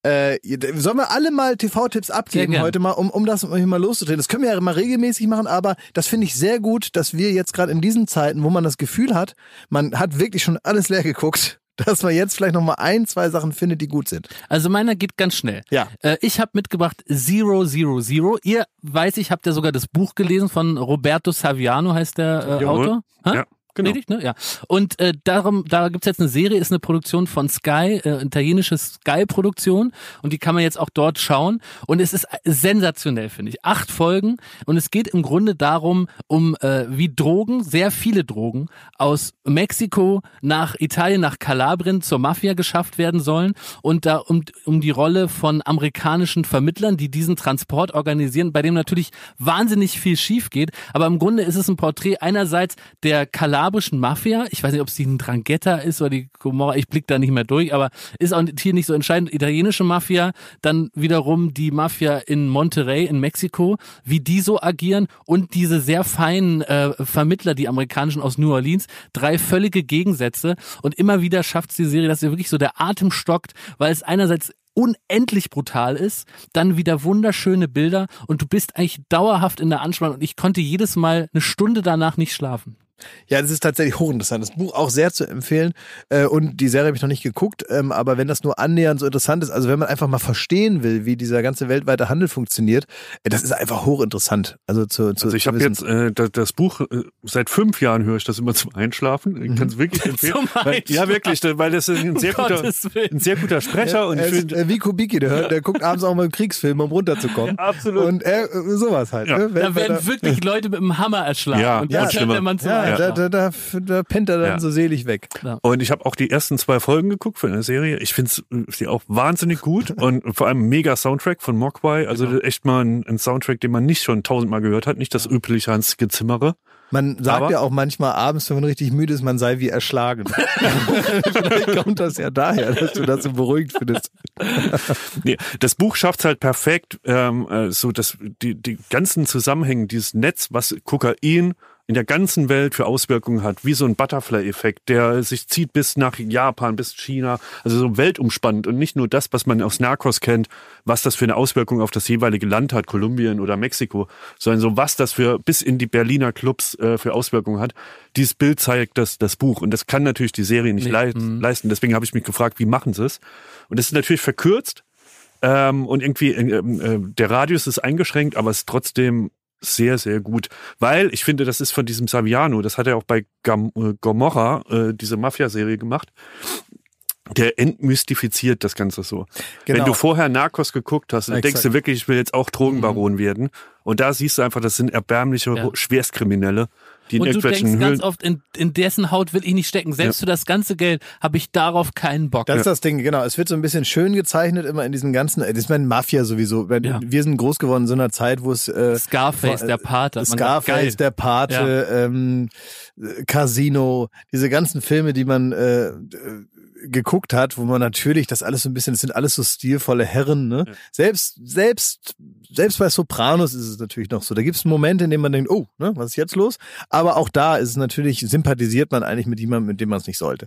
äh, sollen wir alle mal TV-Tipps abgeben heute mal, um, um das mal loszudrehen. Das können wir ja mal regelmäßig machen, aber das finde ich sehr gut, dass wir jetzt gerade in diesen Zeiten, wo man das Gefühl hat, man hat wirklich schon alles leer geguckt, dass man jetzt vielleicht noch mal ein, zwei Sachen findet, die gut sind. Also meiner geht ganz schnell. Ja. Äh, ich habe mitgebracht Zero Zero Zero. Ihr weiß ich, habt ja sogar das Buch gelesen von Roberto Saviano, heißt der äh. Autor. Ja, genau. Richtig, ne? Ja. Und äh, darum, da gibt's jetzt eine Serie, ist eine Produktion von Sky, äh, italienische Sky-Produktion und die kann man jetzt auch dort schauen. Und es ist sensationell, finde ich. Acht Folgen und es geht im Grunde darum, um äh, wie Drogen, sehr viele Drogen aus Mexiko nach Italien, nach Kalabrien zur Mafia geschafft werden sollen und da um, um die Rolle von amerikanischen Vermittlern, die diesen Transport organisieren, bei dem natürlich wahnsinnig viel schief geht. Aber im Grunde ist es ein Porträt einerseits der kalabrischen Mafia. Ich weiß nicht, ob es die Drangheta ist oder die Gomorra. Ich blick da nicht mehr durch, aber ist auch hier nicht so entscheidend. Italienische Mafia, dann wiederum die Mafia in Monterrey in Mexiko, wie die so agieren und diese sehr feinen äh, Vermittler, die amerikanischen aus New Orleans. Drei völlige Gegensätze und immer wieder schafft es die Serie, dass ihr wirklich so der Atem stockt, weil es einerseits unendlich brutal ist, dann wieder wunderschöne Bilder und du bist eigentlich dauerhaft in der Anspannung und ich konnte jedes Mal eine Stunde danach nicht schlafen. Ja, das ist tatsächlich hochinteressant. Das Buch auch sehr zu empfehlen. Äh, und die Serie habe ich noch nicht geguckt, ähm, aber wenn das nur annähernd so interessant ist, also wenn man einfach mal verstehen will, wie dieser ganze weltweite Handel funktioniert, äh, das ist einfach hochinteressant. Also zu, zu Also ich habe jetzt äh, das, das Buch, äh, seit fünf Jahren höre ich das immer zum Einschlafen. Ich kann es wirklich empfehlen. Zum Weil, ja, wirklich, weil das ist ein sehr, Um guter, ein sehr guter Sprecher und er ich äh, wie Kubicki, der, hört, der guckt abends auch mal einen Kriegsfilm, um runterzukommen. Absolut. Und er, äh, sowas halt. Ja. Ne? Da werden er- wirklich Leute mit dem Hammer erschlagen Ja, und ja, das könnte schlimmer. man zum ja, da, da, da, da pennt er dann Ja. so selig weg. Und ich habe auch die ersten zwei Folgen geguckt für eine Serie. Ich finde sie auch wahnsinnig gut und vor allem mega Soundtrack von Mogwai. Also echt mal ein, ein Soundtrack, den man nicht schon tausendmal gehört hat. Nicht das übliche Hans Gezimmere. Man sagt Aber- ja auch manchmal abends, wenn man richtig müde ist, man sei wie erschlagen. Vielleicht kommt das ja daher, dass du das so beruhigt findest. Nee, das Buch schafft es halt perfekt, ähm, äh, so dass die, die ganzen Zusammenhänge, dieses Netz, was Kokain in der ganzen Welt für Auswirkungen hat, wie so ein Butterfly-Effekt, der sich zieht bis nach Japan, bis China, also so weltumspannend und nicht nur das, was man aus Narcos kennt, was das für eine Auswirkung auf das jeweilige Land hat, Kolumbien oder Mexiko, sondern so was das für bis in die Berliner Clubs äh, für Auswirkungen hat. Dieses Bild zeigt das, das Buch und das kann natürlich die Serie nicht Nee, mhm. leisten. Deswegen habe ich mich gefragt, wie machen sie es? Und das ist natürlich verkürzt, ähm, und irgendwie ähm, äh, der Radius ist eingeschränkt, aber es ist trotzdem sehr, sehr gut. Weil ich finde, das ist von diesem Saviano, das hat er auch bei Gam äh, Gomorra, äh, diese Mafia-Serie gemacht. Der entmystifiziert das Ganze so. Genau. Wenn du vorher Narcos geguckt hast, dann Exakt. denkst du wirklich, ich will jetzt auch Drogenbaron werden. Und da siehst du einfach, das sind erbärmliche Ja. Schwerstkriminelle, die in Und du denkst Höhlen. ganz oft, in, in dessen Haut will ich nicht stecken. Selbst für das ganze Geld habe ich darauf keinen Bock. Das ist das Ding, genau. Es wird so ein bisschen schön gezeichnet, immer in diesen ganzen, äh, das ist meine Mafia sowieso. Ja. Wir sind groß geworden in so einer Zeit, wo es äh, Scarface, äh, der Pate. Scarface, der Pate, ähm, äh, Casino, diese ganzen Filme, die man äh, äh, geguckt hat, wo man natürlich das alles so ein bisschen, das sind alles so stilvolle Herren, ne? Selbst, selbst, selbst bei Sopranos ist es natürlich noch so. Da gibt es Momente, in denen man denkt, oh, ne, was ist jetzt los? Aber auch da ist es natürlich, sympathisiert man eigentlich mit jemandem, mit dem man es nicht sollte.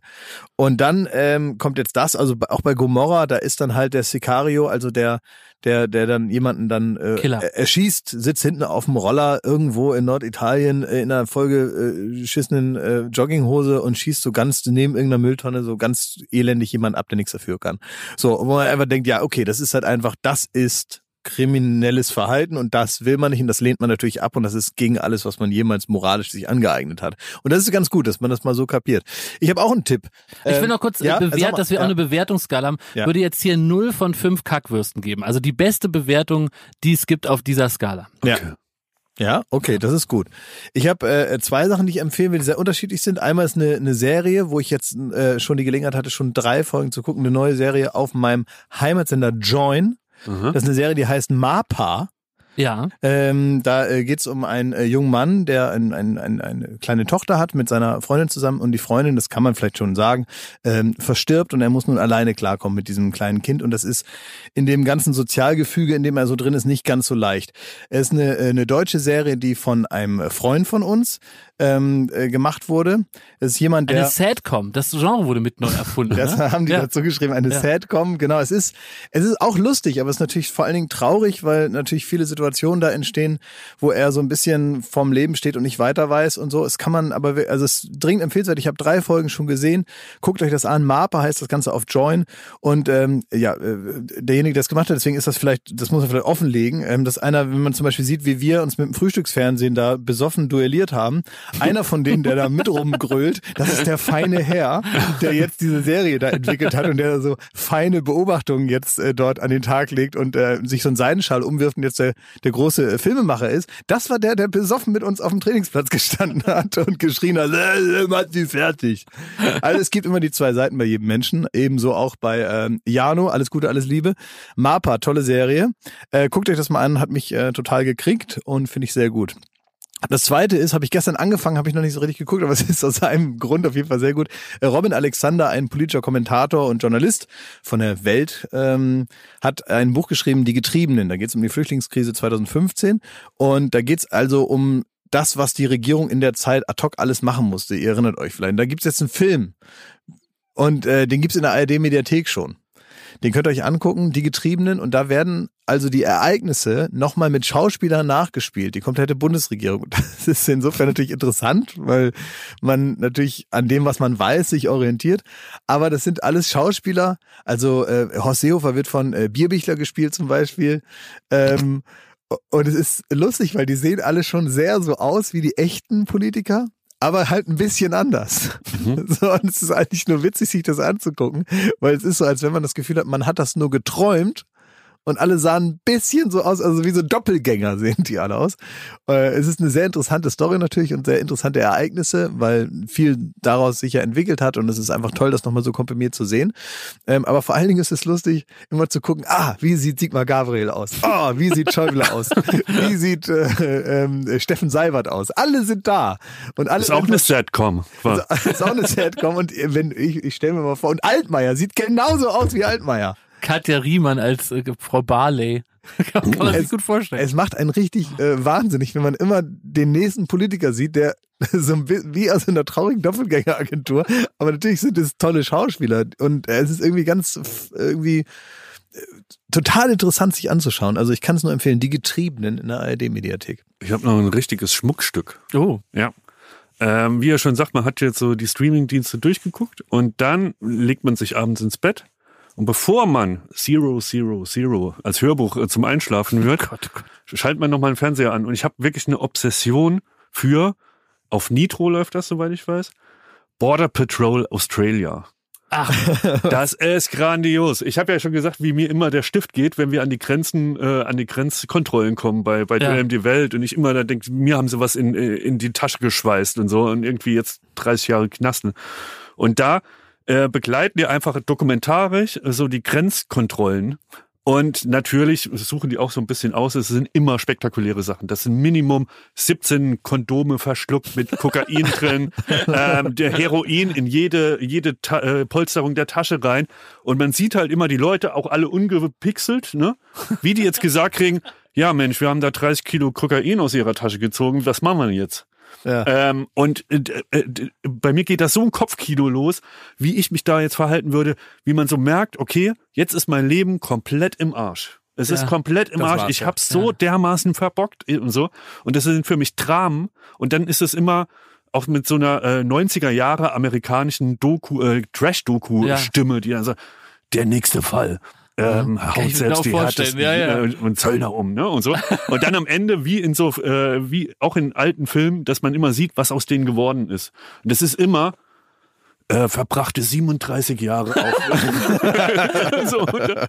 Und dann ähm, kommt jetzt das, also auch bei Gomorra, da ist dann halt der Sicario, also der, der, der dann jemanden dann äh, Killer. er- erschießt, sitzt hinten auf dem Roller irgendwo in Norditalien äh, in einer vollgeschissenen äh, Jogginghose und schießt so ganz neben irgendeiner Mülltonne so ganz elendig jemand ab, der nichts dafür kann. So, wo man einfach denkt, ja, okay, das ist halt einfach, das ist kriminelles Verhalten und das will man nicht und das lehnt man natürlich ab und das ist gegen alles, was man jemals moralisch sich angeeignet hat. Und das ist ganz gut, dass man das mal so kapiert. Ich habe auch einen Tipp. Ich will Ähm, noch kurz ja, äh, bewährt, mal, dass wir ja. auch eine Bewertungsskala haben. Ja. Würde jetzt hier 0 von 5 Kackwürsten geben. Also die beste Bewertung, die es gibt auf dieser Skala. Ja. Ja, okay, das ist gut. Ich habe äh, zwei Sachen, die ich empfehlen will, die sehr unterschiedlich sind. Einmal ist eine, eine Serie, wo ich jetzt äh, schon die Gelegenheit hatte, schon drei Folgen zu gucken. Eine neue Serie auf meinem Heimatsender Join. Das ist eine Serie, die heißt MAPA. Ja. Ähm, da äh, geht's um einen äh, jungen Mann, der ein, ein, ein, eine kleine Tochter hat mit seiner Freundin zusammen und die Freundin, das kann man vielleicht schon sagen, ähm, verstirbt und er muss nun alleine klarkommen mit diesem kleinen Kind und das ist in dem ganzen Sozialgefüge, in dem er so drin ist, nicht ganz so leicht. Es ist eine, äh, eine deutsche Serie, die von einem Freund von uns ähm, äh, gemacht wurde. Es ist jemand, der Eine Sadcom. Das Genre wurde mit neu erfunden. das ne? haben die ja. dazu geschrieben, eine Ja. Sadcom. Genau, es ist, es ist auch lustig, aber es ist natürlich vor allen Dingen traurig, weil natürlich viele Situationen da entstehen, wo er so ein bisschen vorm Leben steht und nicht weiter weiß und so. Es kann man aber, also es ist dringend empfehlenswert. Ich habe drei Folgen schon gesehen. Guckt euch das an. Marpa heißt das Ganze auf Join. Und ähm, ja, äh, derjenige, der es gemacht hat, deswegen ist das vielleicht, das muss man vielleicht offenlegen, ähm, dass einer, wenn man zum Beispiel sieht, wie wir uns mit dem Frühstücksfernsehen da besoffen duelliert haben, einer von denen, der da mit rumgrölt, das ist der feine Herr, der jetzt diese Serie da entwickelt hat und der so feine Beobachtungen jetzt äh, dort an den Tag legt und äh, sich so einen Seidenschal umwirft und jetzt der, der große äh, Filmemacher ist. Das war der, der besoffen mit uns auf dem Trainingsplatz gestanden hat und geschrien hat, äh, äh, macht sie fertig. Also es gibt immer die zwei Seiten bei jedem Menschen, ebenso auch bei ähm, Jano, alles Gute, alles Liebe. Mapa, tolle Serie. Äh, guckt euch das mal an, hat mich äh, total gekriegt und finde ich sehr gut. Das zweite ist, habe ich gestern angefangen, habe ich noch nicht so richtig geguckt, aber es ist aus einem Grund auf jeden Fall sehr gut. Äh, Robin Alexander, ein politischer Kommentator und Journalist von der Welt, ähm, hat ein Buch geschrieben, Die Getriebenen. Da geht es um die Flüchtlingskrise 2015 und da geht es also um das, was die Regierung in der Zeit ad hoc alles machen musste. Ihr erinnert euch vielleicht. Da gibt es jetzt einen Film und äh, den gibt's in der ARD-Mediathek schon. Den könnt ihr euch angucken, die Getriebenen, und da werden also die Ereignisse nochmal mit Schauspielern nachgespielt, die komplette Bundesregierung. Das ist insofern natürlich interessant, weil man natürlich an dem, was man weiß, sich orientiert. Aber das sind alles Schauspieler. Also äh, Horst Seehofer wird von äh, Bierbichler gespielt zum Beispiel. Ähm, und es ist lustig, weil die sehen alle schon sehr so aus wie die echten Politiker aber halt ein bisschen anders. So, und es ist eigentlich nur witzig, sich das anzugucken, weil es ist so, als wenn man das Gefühl hat, man hat das nur geträumt und alle sahen ein bisschen so aus, also wie so Doppelgänger sehen die alle aus. Äh, Es ist eine sehr interessante Story natürlich und sehr interessante Ereignisse, weil viel daraus sich ja entwickelt hat und es ist einfach toll, das nochmal so komprimiert zu sehen. Ähm, Aber vor allen Dingen ist es lustig, immer zu gucken, ah, wie sieht Sigmar Gabriel aus? Oh, wie sieht Schäuble aus? Wie sieht äh, ähm, Steffen Seibert aus? Alle sind da. Und alle Ist auch eine. War- das ist auch eine Sitcom und wenn ich, ich stelle mir mal vor, und Altmaier sieht genauso aus wie Altmaier. Katja Riemann als äh, Frau Barley. kann man sich Es- gut vorstellen. Es macht einen richtig äh, wahnsinnig, wenn man immer den nächsten Politiker sieht, der so ein bisschen wie aus einer traurigen Doppelgängeragentur, aber natürlich sind es tolle Schauspieler und äh, es ist irgendwie ganz irgendwie äh, total interessant sich anzuschauen. Also ich kann es nur empfehlen, die Getriebenen in der ARD-Mediathek. Ich habe noch ein richtiges Schmuckstück. oh. Ja. Ähm, wie er schon sagt, man hat jetzt so die Streaming-Dienste durchgeguckt und dann legt man sich abends ins Bett. Und bevor man Zero, Zero, Zero als Hörbuch äh, zum Einschlafen hört, Gott, Gott. schaltet man nochmal einen Fernseher an. Und ich habe wirklich eine Obsession für, auf Nitro läuft das, soweit ich weiß, Border Patrol Australia. Ach, Das ist grandios. Ich habe ja schon gesagt, wie mir immer der Stift geht, wenn wir an die Grenzen, äh, an die Grenzkontrollen kommen bei bei Ja. Die Welt und ich immer da denke, mir haben sie was in äh, in die Tasche geschweißt und so und irgendwie jetzt 30 Jahre Knasten. Und da äh, begleiten die einfach dokumentarisch äh, so die Grenzkontrollen. Und natürlich suchen die auch so ein bisschen aus. Es sind immer spektakuläre Sachen. Das sind Minimum 17 Kondome verschluckt mit Kokain drin, ähm, der Heroin in jede, jede Ta äh, Polsterung der Tasche rein. Und man sieht halt immer die Leute, auch alle ungepixelt, ne? Wie die jetzt gesagt kriegen, ja Mensch, wir haben da 30 Kilo Kokain aus ihrer Tasche gezogen, was machen wir jetzt? Ja. Ähm, und äh, äh, bei mir geht das so ein Kopfkino los, wie ich mich da jetzt verhalten würde, wie man so merkt, okay, jetzt ist mein Leben komplett im Arsch. Es ist Ja, komplett im Arsch. Ich hab's so Ja. dermaßen verbockt und so. Und das sind für mich Dramen. Und dann ist es immer auch mit so einer äh, 90er Jahre amerikanischen Doku, äh, Trash-Doku-Stimme, die dann sagt, der nächste Fall. Ähm, Kann haut selbst genau die härtesten ja, ja. äh, und Zöllner um, ne? Und so. Und dann am Ende, wie in so, äh, wie auch in alten Filmen, dass man immer sieht, was aus denen geworden ist. Und das ist immer, äh, verbrachte 37 Jahre auf. so, äh,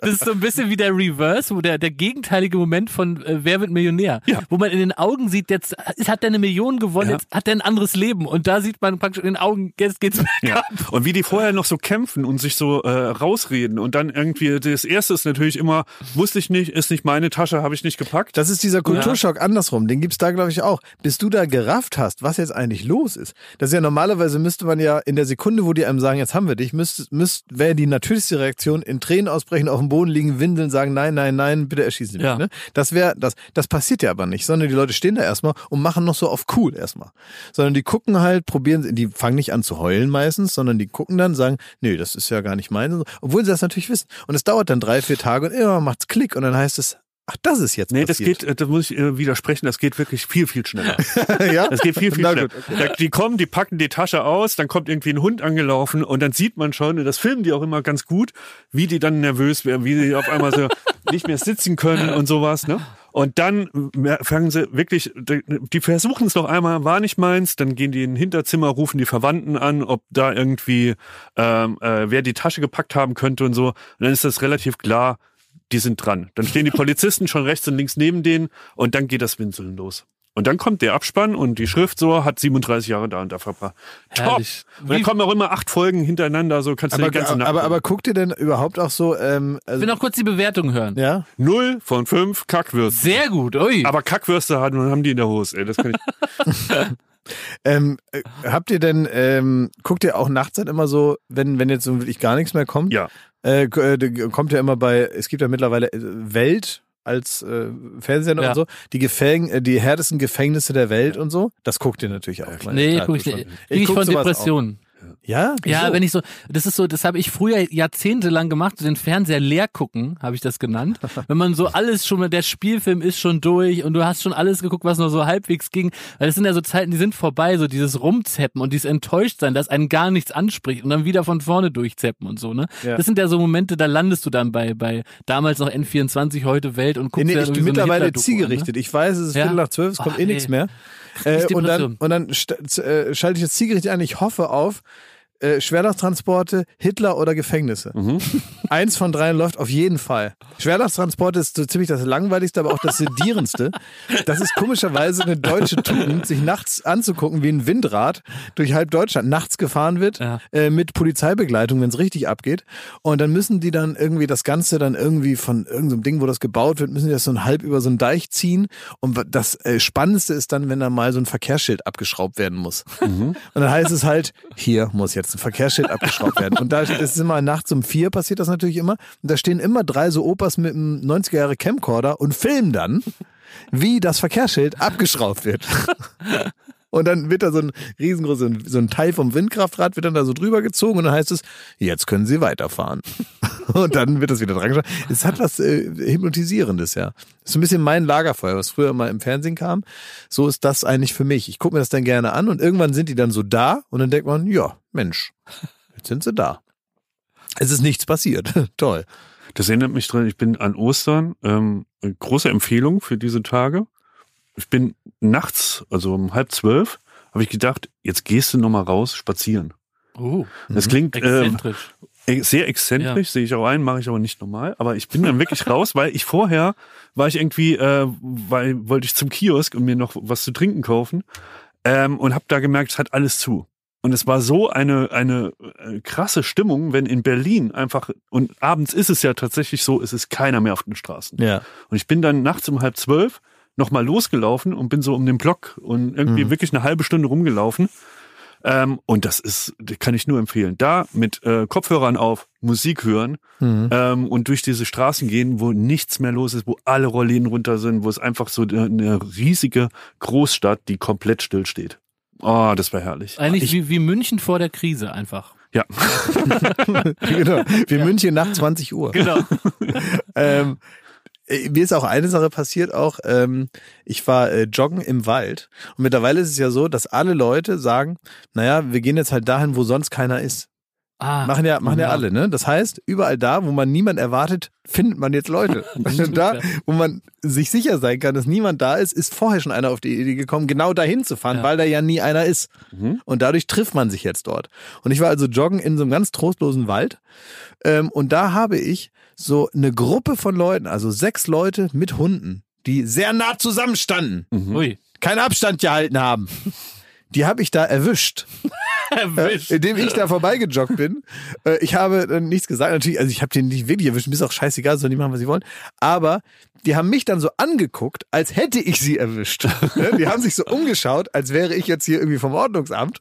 Das ist so ein bisschen wie der Reverse, wo der, der gegenteilige Moment von äh, Wer wird Millionär? Ja. Wo man in den Augen sieht, jetzt hat er eine Million gewonnen, Ja. jetzt hat er ein anderes Leben. Und da sieht man praktisch in den Augen, jetzt geht's Ja. bergab. Und wie die vorher noch so kämpfen und sich so äh, rausreden und dann irgendwie, das erste ist natürlich immer, wusste ich nicht, ist nicht meine Tasche, habe ich nicht gepackt. Das ist dieser Kulturschock andersrum. Den gibt's da, glaube ich, auch. Bis du da gerafft hast, was jetzt eigentlich los ist. Das ist ja normalerweise müsste man ja in der Sekunde, wo die einem sagen, jetzt haben wir dich, müsst, müsst, wäre die natürlichste Reaktion in Tränen ausbrechen, auf dem Boden liegen, windeln, sagen, nein, nein, nein, bitte erschießen Sie mich. Ja. Ne? Das wäre, das, das passiert ja aber nicht, sondern die Leute stehen da erstmal und machen noch so auf cool erstmal. Sondern die gucken halt, probieren, die fangen nicht an zu heulen meistens, sondern die gucken dann, sagen, nee, das ist ja gar nicht meins, obwohl sie das natürlich wissen. Und es dauert dann drei, vier Tage und immer macht's Klick und dann heißt es, ach, das ist jetzt Nee, das passiert. geht, äh, das muss ich äh, widersprechen, das geht wirklich viel, viel schneller. ja? Das geht viel, viel schneller. gut, Da, die kommen, die packen die Tasche aus, dann kommt irgendwie ein Hund angelaufen und dann sieht man schon, und das filmen die auch immer ganz gut, wie die dann nervös werden, wie die auf einmal so nicht mehr sitzen können und sowas, ne? Und dann mer- fangen sie wirklich, die versuchen es noch einmal, war nicht meins, dann gehen die in ein Hinterzimmer, rufen die Verwandten an, ob da irgendwie, ähm, äh, wer die Tasche gepackt haben könnte und so. Und dann ist das relativ klar, die sind dran. Dann stehen die Polizisten schon rechts und links neben denen und dann geht das Winseln los. Und dann kommt der Abspann und die Schrift so hat 37 Jahre da und da verbracht. Top! Herrlich. Und dann kommen auch immer acht Folgen hintereinander, so kannst du Aber, die ganze Nacht. aber, aber guckt ihr denn überhaupt auch so, ähm, Ich also, will noch kurz die Bewertung hören. ja? Null von fünf Kackwürste. Sehr gut, ui. Aber Kackwürste haben, haben die in der Hose, ey. Das kann ich. Ähm, äh, habt ihr denn, ähm, guckt ihr auch nachts dann immer so, wenn, wenn jetzt so wirklich gar nichts mehr kommt? Ja. Äh, äh, kommt ja immer bei, es gibt ja mittlerweile äh, Welt als äh, Fernsehsender Ja. und so, die Gefäng die härtesten Gefängnisse der Welt und so, das guckt ihr natürlich auch. meine nee, guck ich nicht. ich guck von Depressionen. Ja? Ja, Wieso? wenn ich so, das ist so, das habe ich früher jahrzehntelang gemacht, so den Fernseher leer gucken, habe ich das genannt. wenn man so alles schon, der Spielfilm ist schon durch und du hast schon alles geguckt, was nur so halbwegs ging. Weil das sind ja so Zeiten, die sind vorbei, so dieses Rumzeppen und dieses Enttäuschtsein, dass einen gar nichts anspricht und dann wieder von vorne durchzeppen und so, ne? Ja. Das sind ja so Momente, da landest du dann bei, bei damals noch N24, heute Welt und guckst Nee, dir ich dann bin mittlerweile Hitler-Doku zielgerichtet. Ich weiß, es ist Ja. Viertel nach zwölf, es kommt Ach, eh nee. nichts mehr. Äh, und dann, und dann äh, schalte ich jetzt zielgerichtet ein. Ich hoffe auf äh, Schwerlasttransporte, Hitler oder Gefängnisse. Mhm. Eins von dreien läuft auf jeden Fall. Schwerlasttransporte ist so ziemlich das langweiligste, aber auch das sedierendste. Das ist komischerweise eine deutsche Tugend, sich nachts anzugucken, wie ein Windrad durch halb Deutschland nachts gefahren wird, Ja. äh, mit Polizeibegleitung, wenn es richtig abgeht. Und dann müssen die dann irgendwie das Ganze dann irgendwie von irgendeinem Ding, wo das gebaut wird, müssen die das so ein halb über so einen Deich ziehen. Und das äh, Spannendste ist dann, wenn da mal so ein Verkehrsschild abgeschraubt werden muss. Und dann heißt es halt, hier muss jetzt Verkehrsschild abgeschraubt werden. Und da ist immer nachts um vier passiert das natürlich immer. Und da stehen immer drei so Opas mit einem 90er Jahre Camcorder und filmen dann, wie das Verkehrsschild abgeschraubt wird. Und dann wird da so ein riesengroßes, so ein Teil vom Windkraftrad wird dann da so drüber gezogen und dann heißt es, jetzt können Sie weiterfahren. Und dann wird das wieder dran. Es hat was äh, Hypnotisierendes, ja. Ist so ein bisschen mein Lagerfeuer, was früher mal im Fernsehen kam. So ist das eigentlich für mich. Ich gucke mir das dann gerne an und irgendwann sind die dann so da und dann denkt man, ja, Mensch, jetzt sind sie da. Es ist nichts passiert. Toll. Das erinnert mich dran, ich bin an Ostern, ähm, große Empfehlung für diese Tage. Ich bin nachts, also um halb zwölf, habe ich gedacht, jetzt gehst du nochmal raus spazieren. Oh, Das klingt äh, exzentrisch. sehr exzentrisch, sehe ich auch ein, mache ich aber nicht normal. Aber ich bin dann wirklich raus, weil ich vorher war ich irgendwie, äh, weil wollte ich zum Kiosk und mir noch was zu trinken kaufen ähm, und habe da gemerkt, es hat alles zu. Und es war so eine eine äh, krasse Stimmung, wenn in Berlin einfach und abends ist es ja tatsächlich so, es ist keiner mehr auf den Straßen. Ja. Und ich bin dann nachts um halb zwölf nochmal losgelaufen und bin so um den Block und irgendwie Mhm. wirklich eine halbe Stunde rumgelaufen. Ähm, und das ist, das kann ich nur empfehlen. Da mit äh, Kopfhörern auf, Musik hören Mhm. ähm, und durch diese Straßen gehen, wo nichts mehr los ist, wo alle Rollläden runter sind, wo es einfach so eine, eine riesige Großstadt, die komplett still steht. Oh, das war herrlich. Eigentlich wie, wie München vor der Krise einfach. Ja. genau. Wie München nach 20 Uhr. Genau. ähm, äh, mir ist auch eine Sache passiert, auch ähm, ich war äh, joggen im Wald und mittlerweile ist es ja so, dass alle Leute sagen, naja, wir gehen jetzt halt dahin, wo sonst keiner ist. Ah, Machen ja, machen ja alle, ne? Das heißt, überall da, wo man niemand erwartet, findet man jetzt Leute. Und da, wo man sich sicher sein kann, dass niemand da ist, ist vorher schon einer auf die Idee gekommen, genau dahin zu fahren, Ja. weil da ja nie einer ist. Mhm. Und dadurch trifft man sich jetzt dort. Und ich war also joggen in so einem ganz trostlosen Wald. Ähm, und da habe ich so eine Gruppe von Leuten, also sechs Leute mit Hunden, die sehr nah zusammenstanden, Ui. keinen Abstand gehalten haben. Die habe ich da erwischt Erwischt. äh, indem ich da vorbeigejoggt bin. Äh, ich habe äh, nichts gesagt. Natürlich, also ich habe den nicht wirklich erwischt. Mir ist auch scheißegal, sollen die machen, was sie wollen. Aber die haben mich dann so angeguckt, als hätte ich sie erwischt. Ne? die haben sich so umgeschaut, als wäre ich jetzt hier irgendwie vom Ordnungsamt.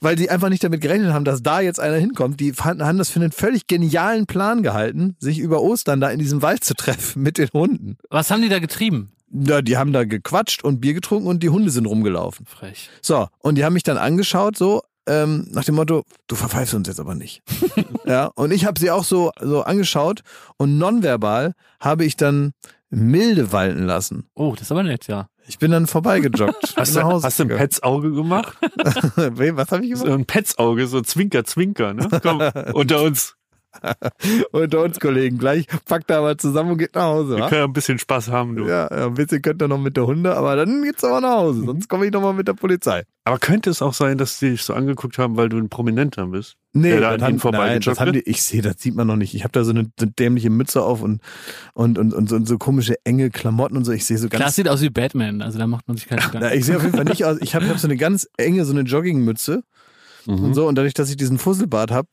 Weil die einfach nicht damit gerechnet haben, dass da jetzt einer hinkommt. Die fanden, haben das für einen völlig genialen Plan gehalten, sich über Ostern da in diesem Wald zu treffen mit den Hunden. Was haben die da getrieben? Ja, die haben da gequatscht und Bier getrunken und die Hunde sind rumgelaufen. Frech. So, und die haben mich dann angeschaut, so ähm, nach dem Motto, du verpfeifst uns jetzt aber nicht. ja, und ich habe sie auch so, so angeschaut und nonverbal habe ich dann milde walten lassen. Oh, das ist aber nett, ja. Ich bin dann vorbeigejoggt. Hast du, hast du ein. Petsauge gemacht? Wem, Was habe ich So gemacht? ein Petsauge, so Zwinker, Zwinker, ne? Komm, unter uns. Unter uns Kollegen. Gleich packt er aber zusammen und geht nach Hause. Wir Wa? können ja ein bisschen Spaß haben, du. Ja, ein bisschen könnt ihr noch mit der Hunde, aber dann geht's aber nach Hause. Sonst komme ich noch mal mit der Polizei. Aber könnte es auch sein, dass die dich so angeguckt haben, weil du ein Prominenter bist? Nee, Der da das an haben, vorbeigejoggt nein, das haben die, ich sehe, das sieht man noch nicht. Ich habe da so eine, so eine dämliche Mütze auf und, und, und, und, so, und so komische enge Klamotten und so. Ich sehe so Klar, ganz. es sieht aus wie Batman, also da macht man sich keine Gedanken. ich sehe auf jeden Fall nicht aus. Ich habe hab so eine ganz enge, so eine Joggingmütze Mhm. und so. Und dadurch, dass ich diesen Fusselbart habe,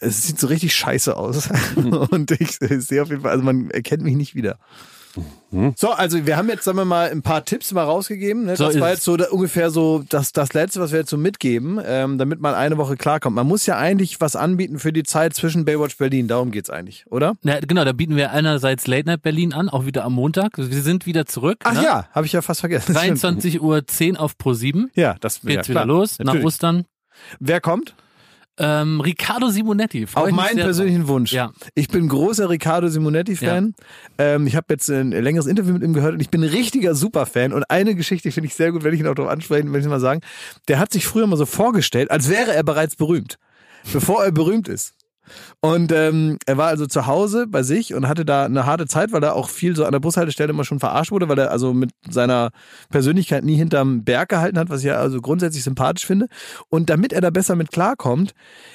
es sieht so richtig scheiße aus. und ich, ich sehe auf jeden Fall, also man erkennt mich nicht wieder. Mhm. So, also wir haben jetzt, sagen wir mal, ein paar Tipps mal rausgegeben. Ne? So Das ist war jetzt so da, ungefähr so das, das Letzte, was wir jetzt so mitgeben, ähm, damit man eine Woche klarkommt. Man muss ja eigentlich was anbieten für die Zeit zwischen Baywatch Berlin. Darum geht's eigentlich, oder? Na, genau, da bieten wir einerseits Late Night Berlin an, auch wieder am Montag. Wir sind wieder zurück. Ach ne? ja, habe ich ja fast vergessen. Stimmt. 23.10 Uhr auf Pro 7. Ja, das ja, Geht's klar. wieder los, nach Natürlich. Ostern. Wer kommt? Ähm, Riccardo Simonetti. Auf meinen persönlichen Wunsch. Ja. Ich bin großer Riccardo Simonetti-Fan. Ähm, ich habe jetzt ein längeres Interview mit ihm gehört und ich bin ein richtiger Superfan. Und eine Geschichte finde ich sehr gut, wenn ich ihn auch darauf ansprechen, wenn ich mal sagen. Der hat sich früher mal so vorgestellt, als wäre er bereits berühmt, bevor er berühmt ist. Und ähm, er war also zu Hause bei sich und hatte da eine harte Zeit, weil er auch viel so an der Bushaltestelle immer schon verarscht wurde, weil er also mit seiner Persönlichkeit nie hinterm Berg gehalten hat, was ich ja also grundsätzlich sympathisch finde. Und damit er da besser mit klarkommt,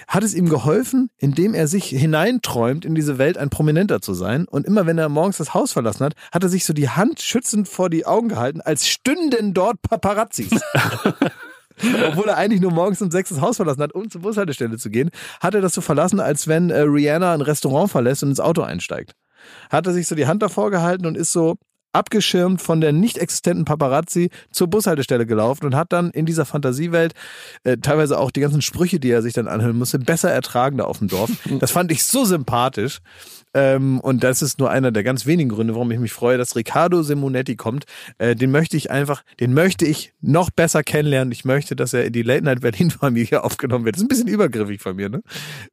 hat es ihm geholfen, indem er sich hineinträumt, in diese Welt ein Prominenter zu sein. Und immer wenn er morgens das Haus verlassen hat, hat er sich so die Hand schützend vor die Augen gehalten, als stünden dort Paparazzis. Obwohl er eigentlich nur morgens um sechs das Haus verlassen hat, um zur Bushaltestelle zu gehen, hat er das so verlassen, als wenn äh, Rihanna ein Restaurant verlässt und ins Auto einsteigt. Hat er sich so die Hand davor gehalten und ist so abgeschirmt von der nicht existenten Paparazzi zur Bushaltestelle gelaufen und hat dann in dieser Fantasiewelt äh, teilweise auch die ganzen Sprüche, die er sich dann anhören musste, besser ertragen da auf dem Dorf. Das fand ich so sympathisch. Ähm, und das ist nur einer der ganz wenigen Gründe, warum ich mich freue, dass Riccardo Simonetti kommt. Äh, den möchte ich einfach, den möchte ich noch besser kennenlernen. Ich möchte, dass er in die Late Night Berlin Familie aufgenommen wird. Das ist ein bisschen übergriffig von mir, ne?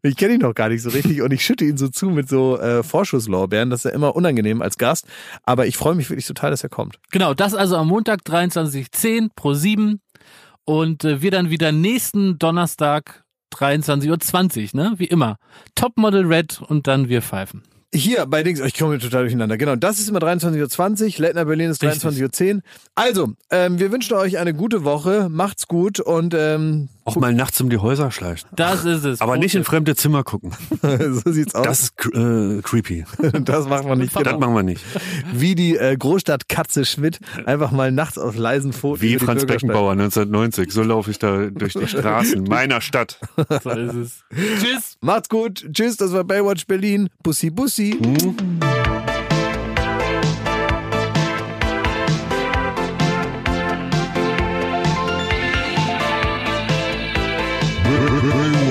Ich kenne ihn noch gar nicht so richtig und ich schütte ihn so zu mit so äh, Vorschusslorbeeren. Das ist ja immer unangenehm als Gast. Aber ich freue mich wirklich total, dass er kommt. Genau, das also am Montag 23.10 pro 7 und äh, wir dann wieder nächsten Donnerstag 23.20 Uhr, ne? Wie immer. Topmodel Red und dann wir pfeifen. Hier bei Dings, ich komme total durcheinander. Genau, das ist immer 23.20 Uhr, Night Berlin ist 23.10 Uhr. Also, ähm, wir wünschen euch eine gute Woche, macht's gut und ähm, Auch mal nachts um die Häuser schleichen. Das ist es. Aber nicht in fremde Zimmer gucken. so sieht's aus. Das ist äh, creepy. Das macht man nicht. Das Genau. machen wir nicht. Wie die äh, Großstadtkatze Schmidt, einfach mal nachts auf leisen Pfoten. Wie Franz. Beckenbauer 1990. So laufe ich da durch die Straßen meiner Stadt. So ist es. Tschüss. Macht's gut. Tschüss, das war Baywatch Berlin. Bussi, bussi.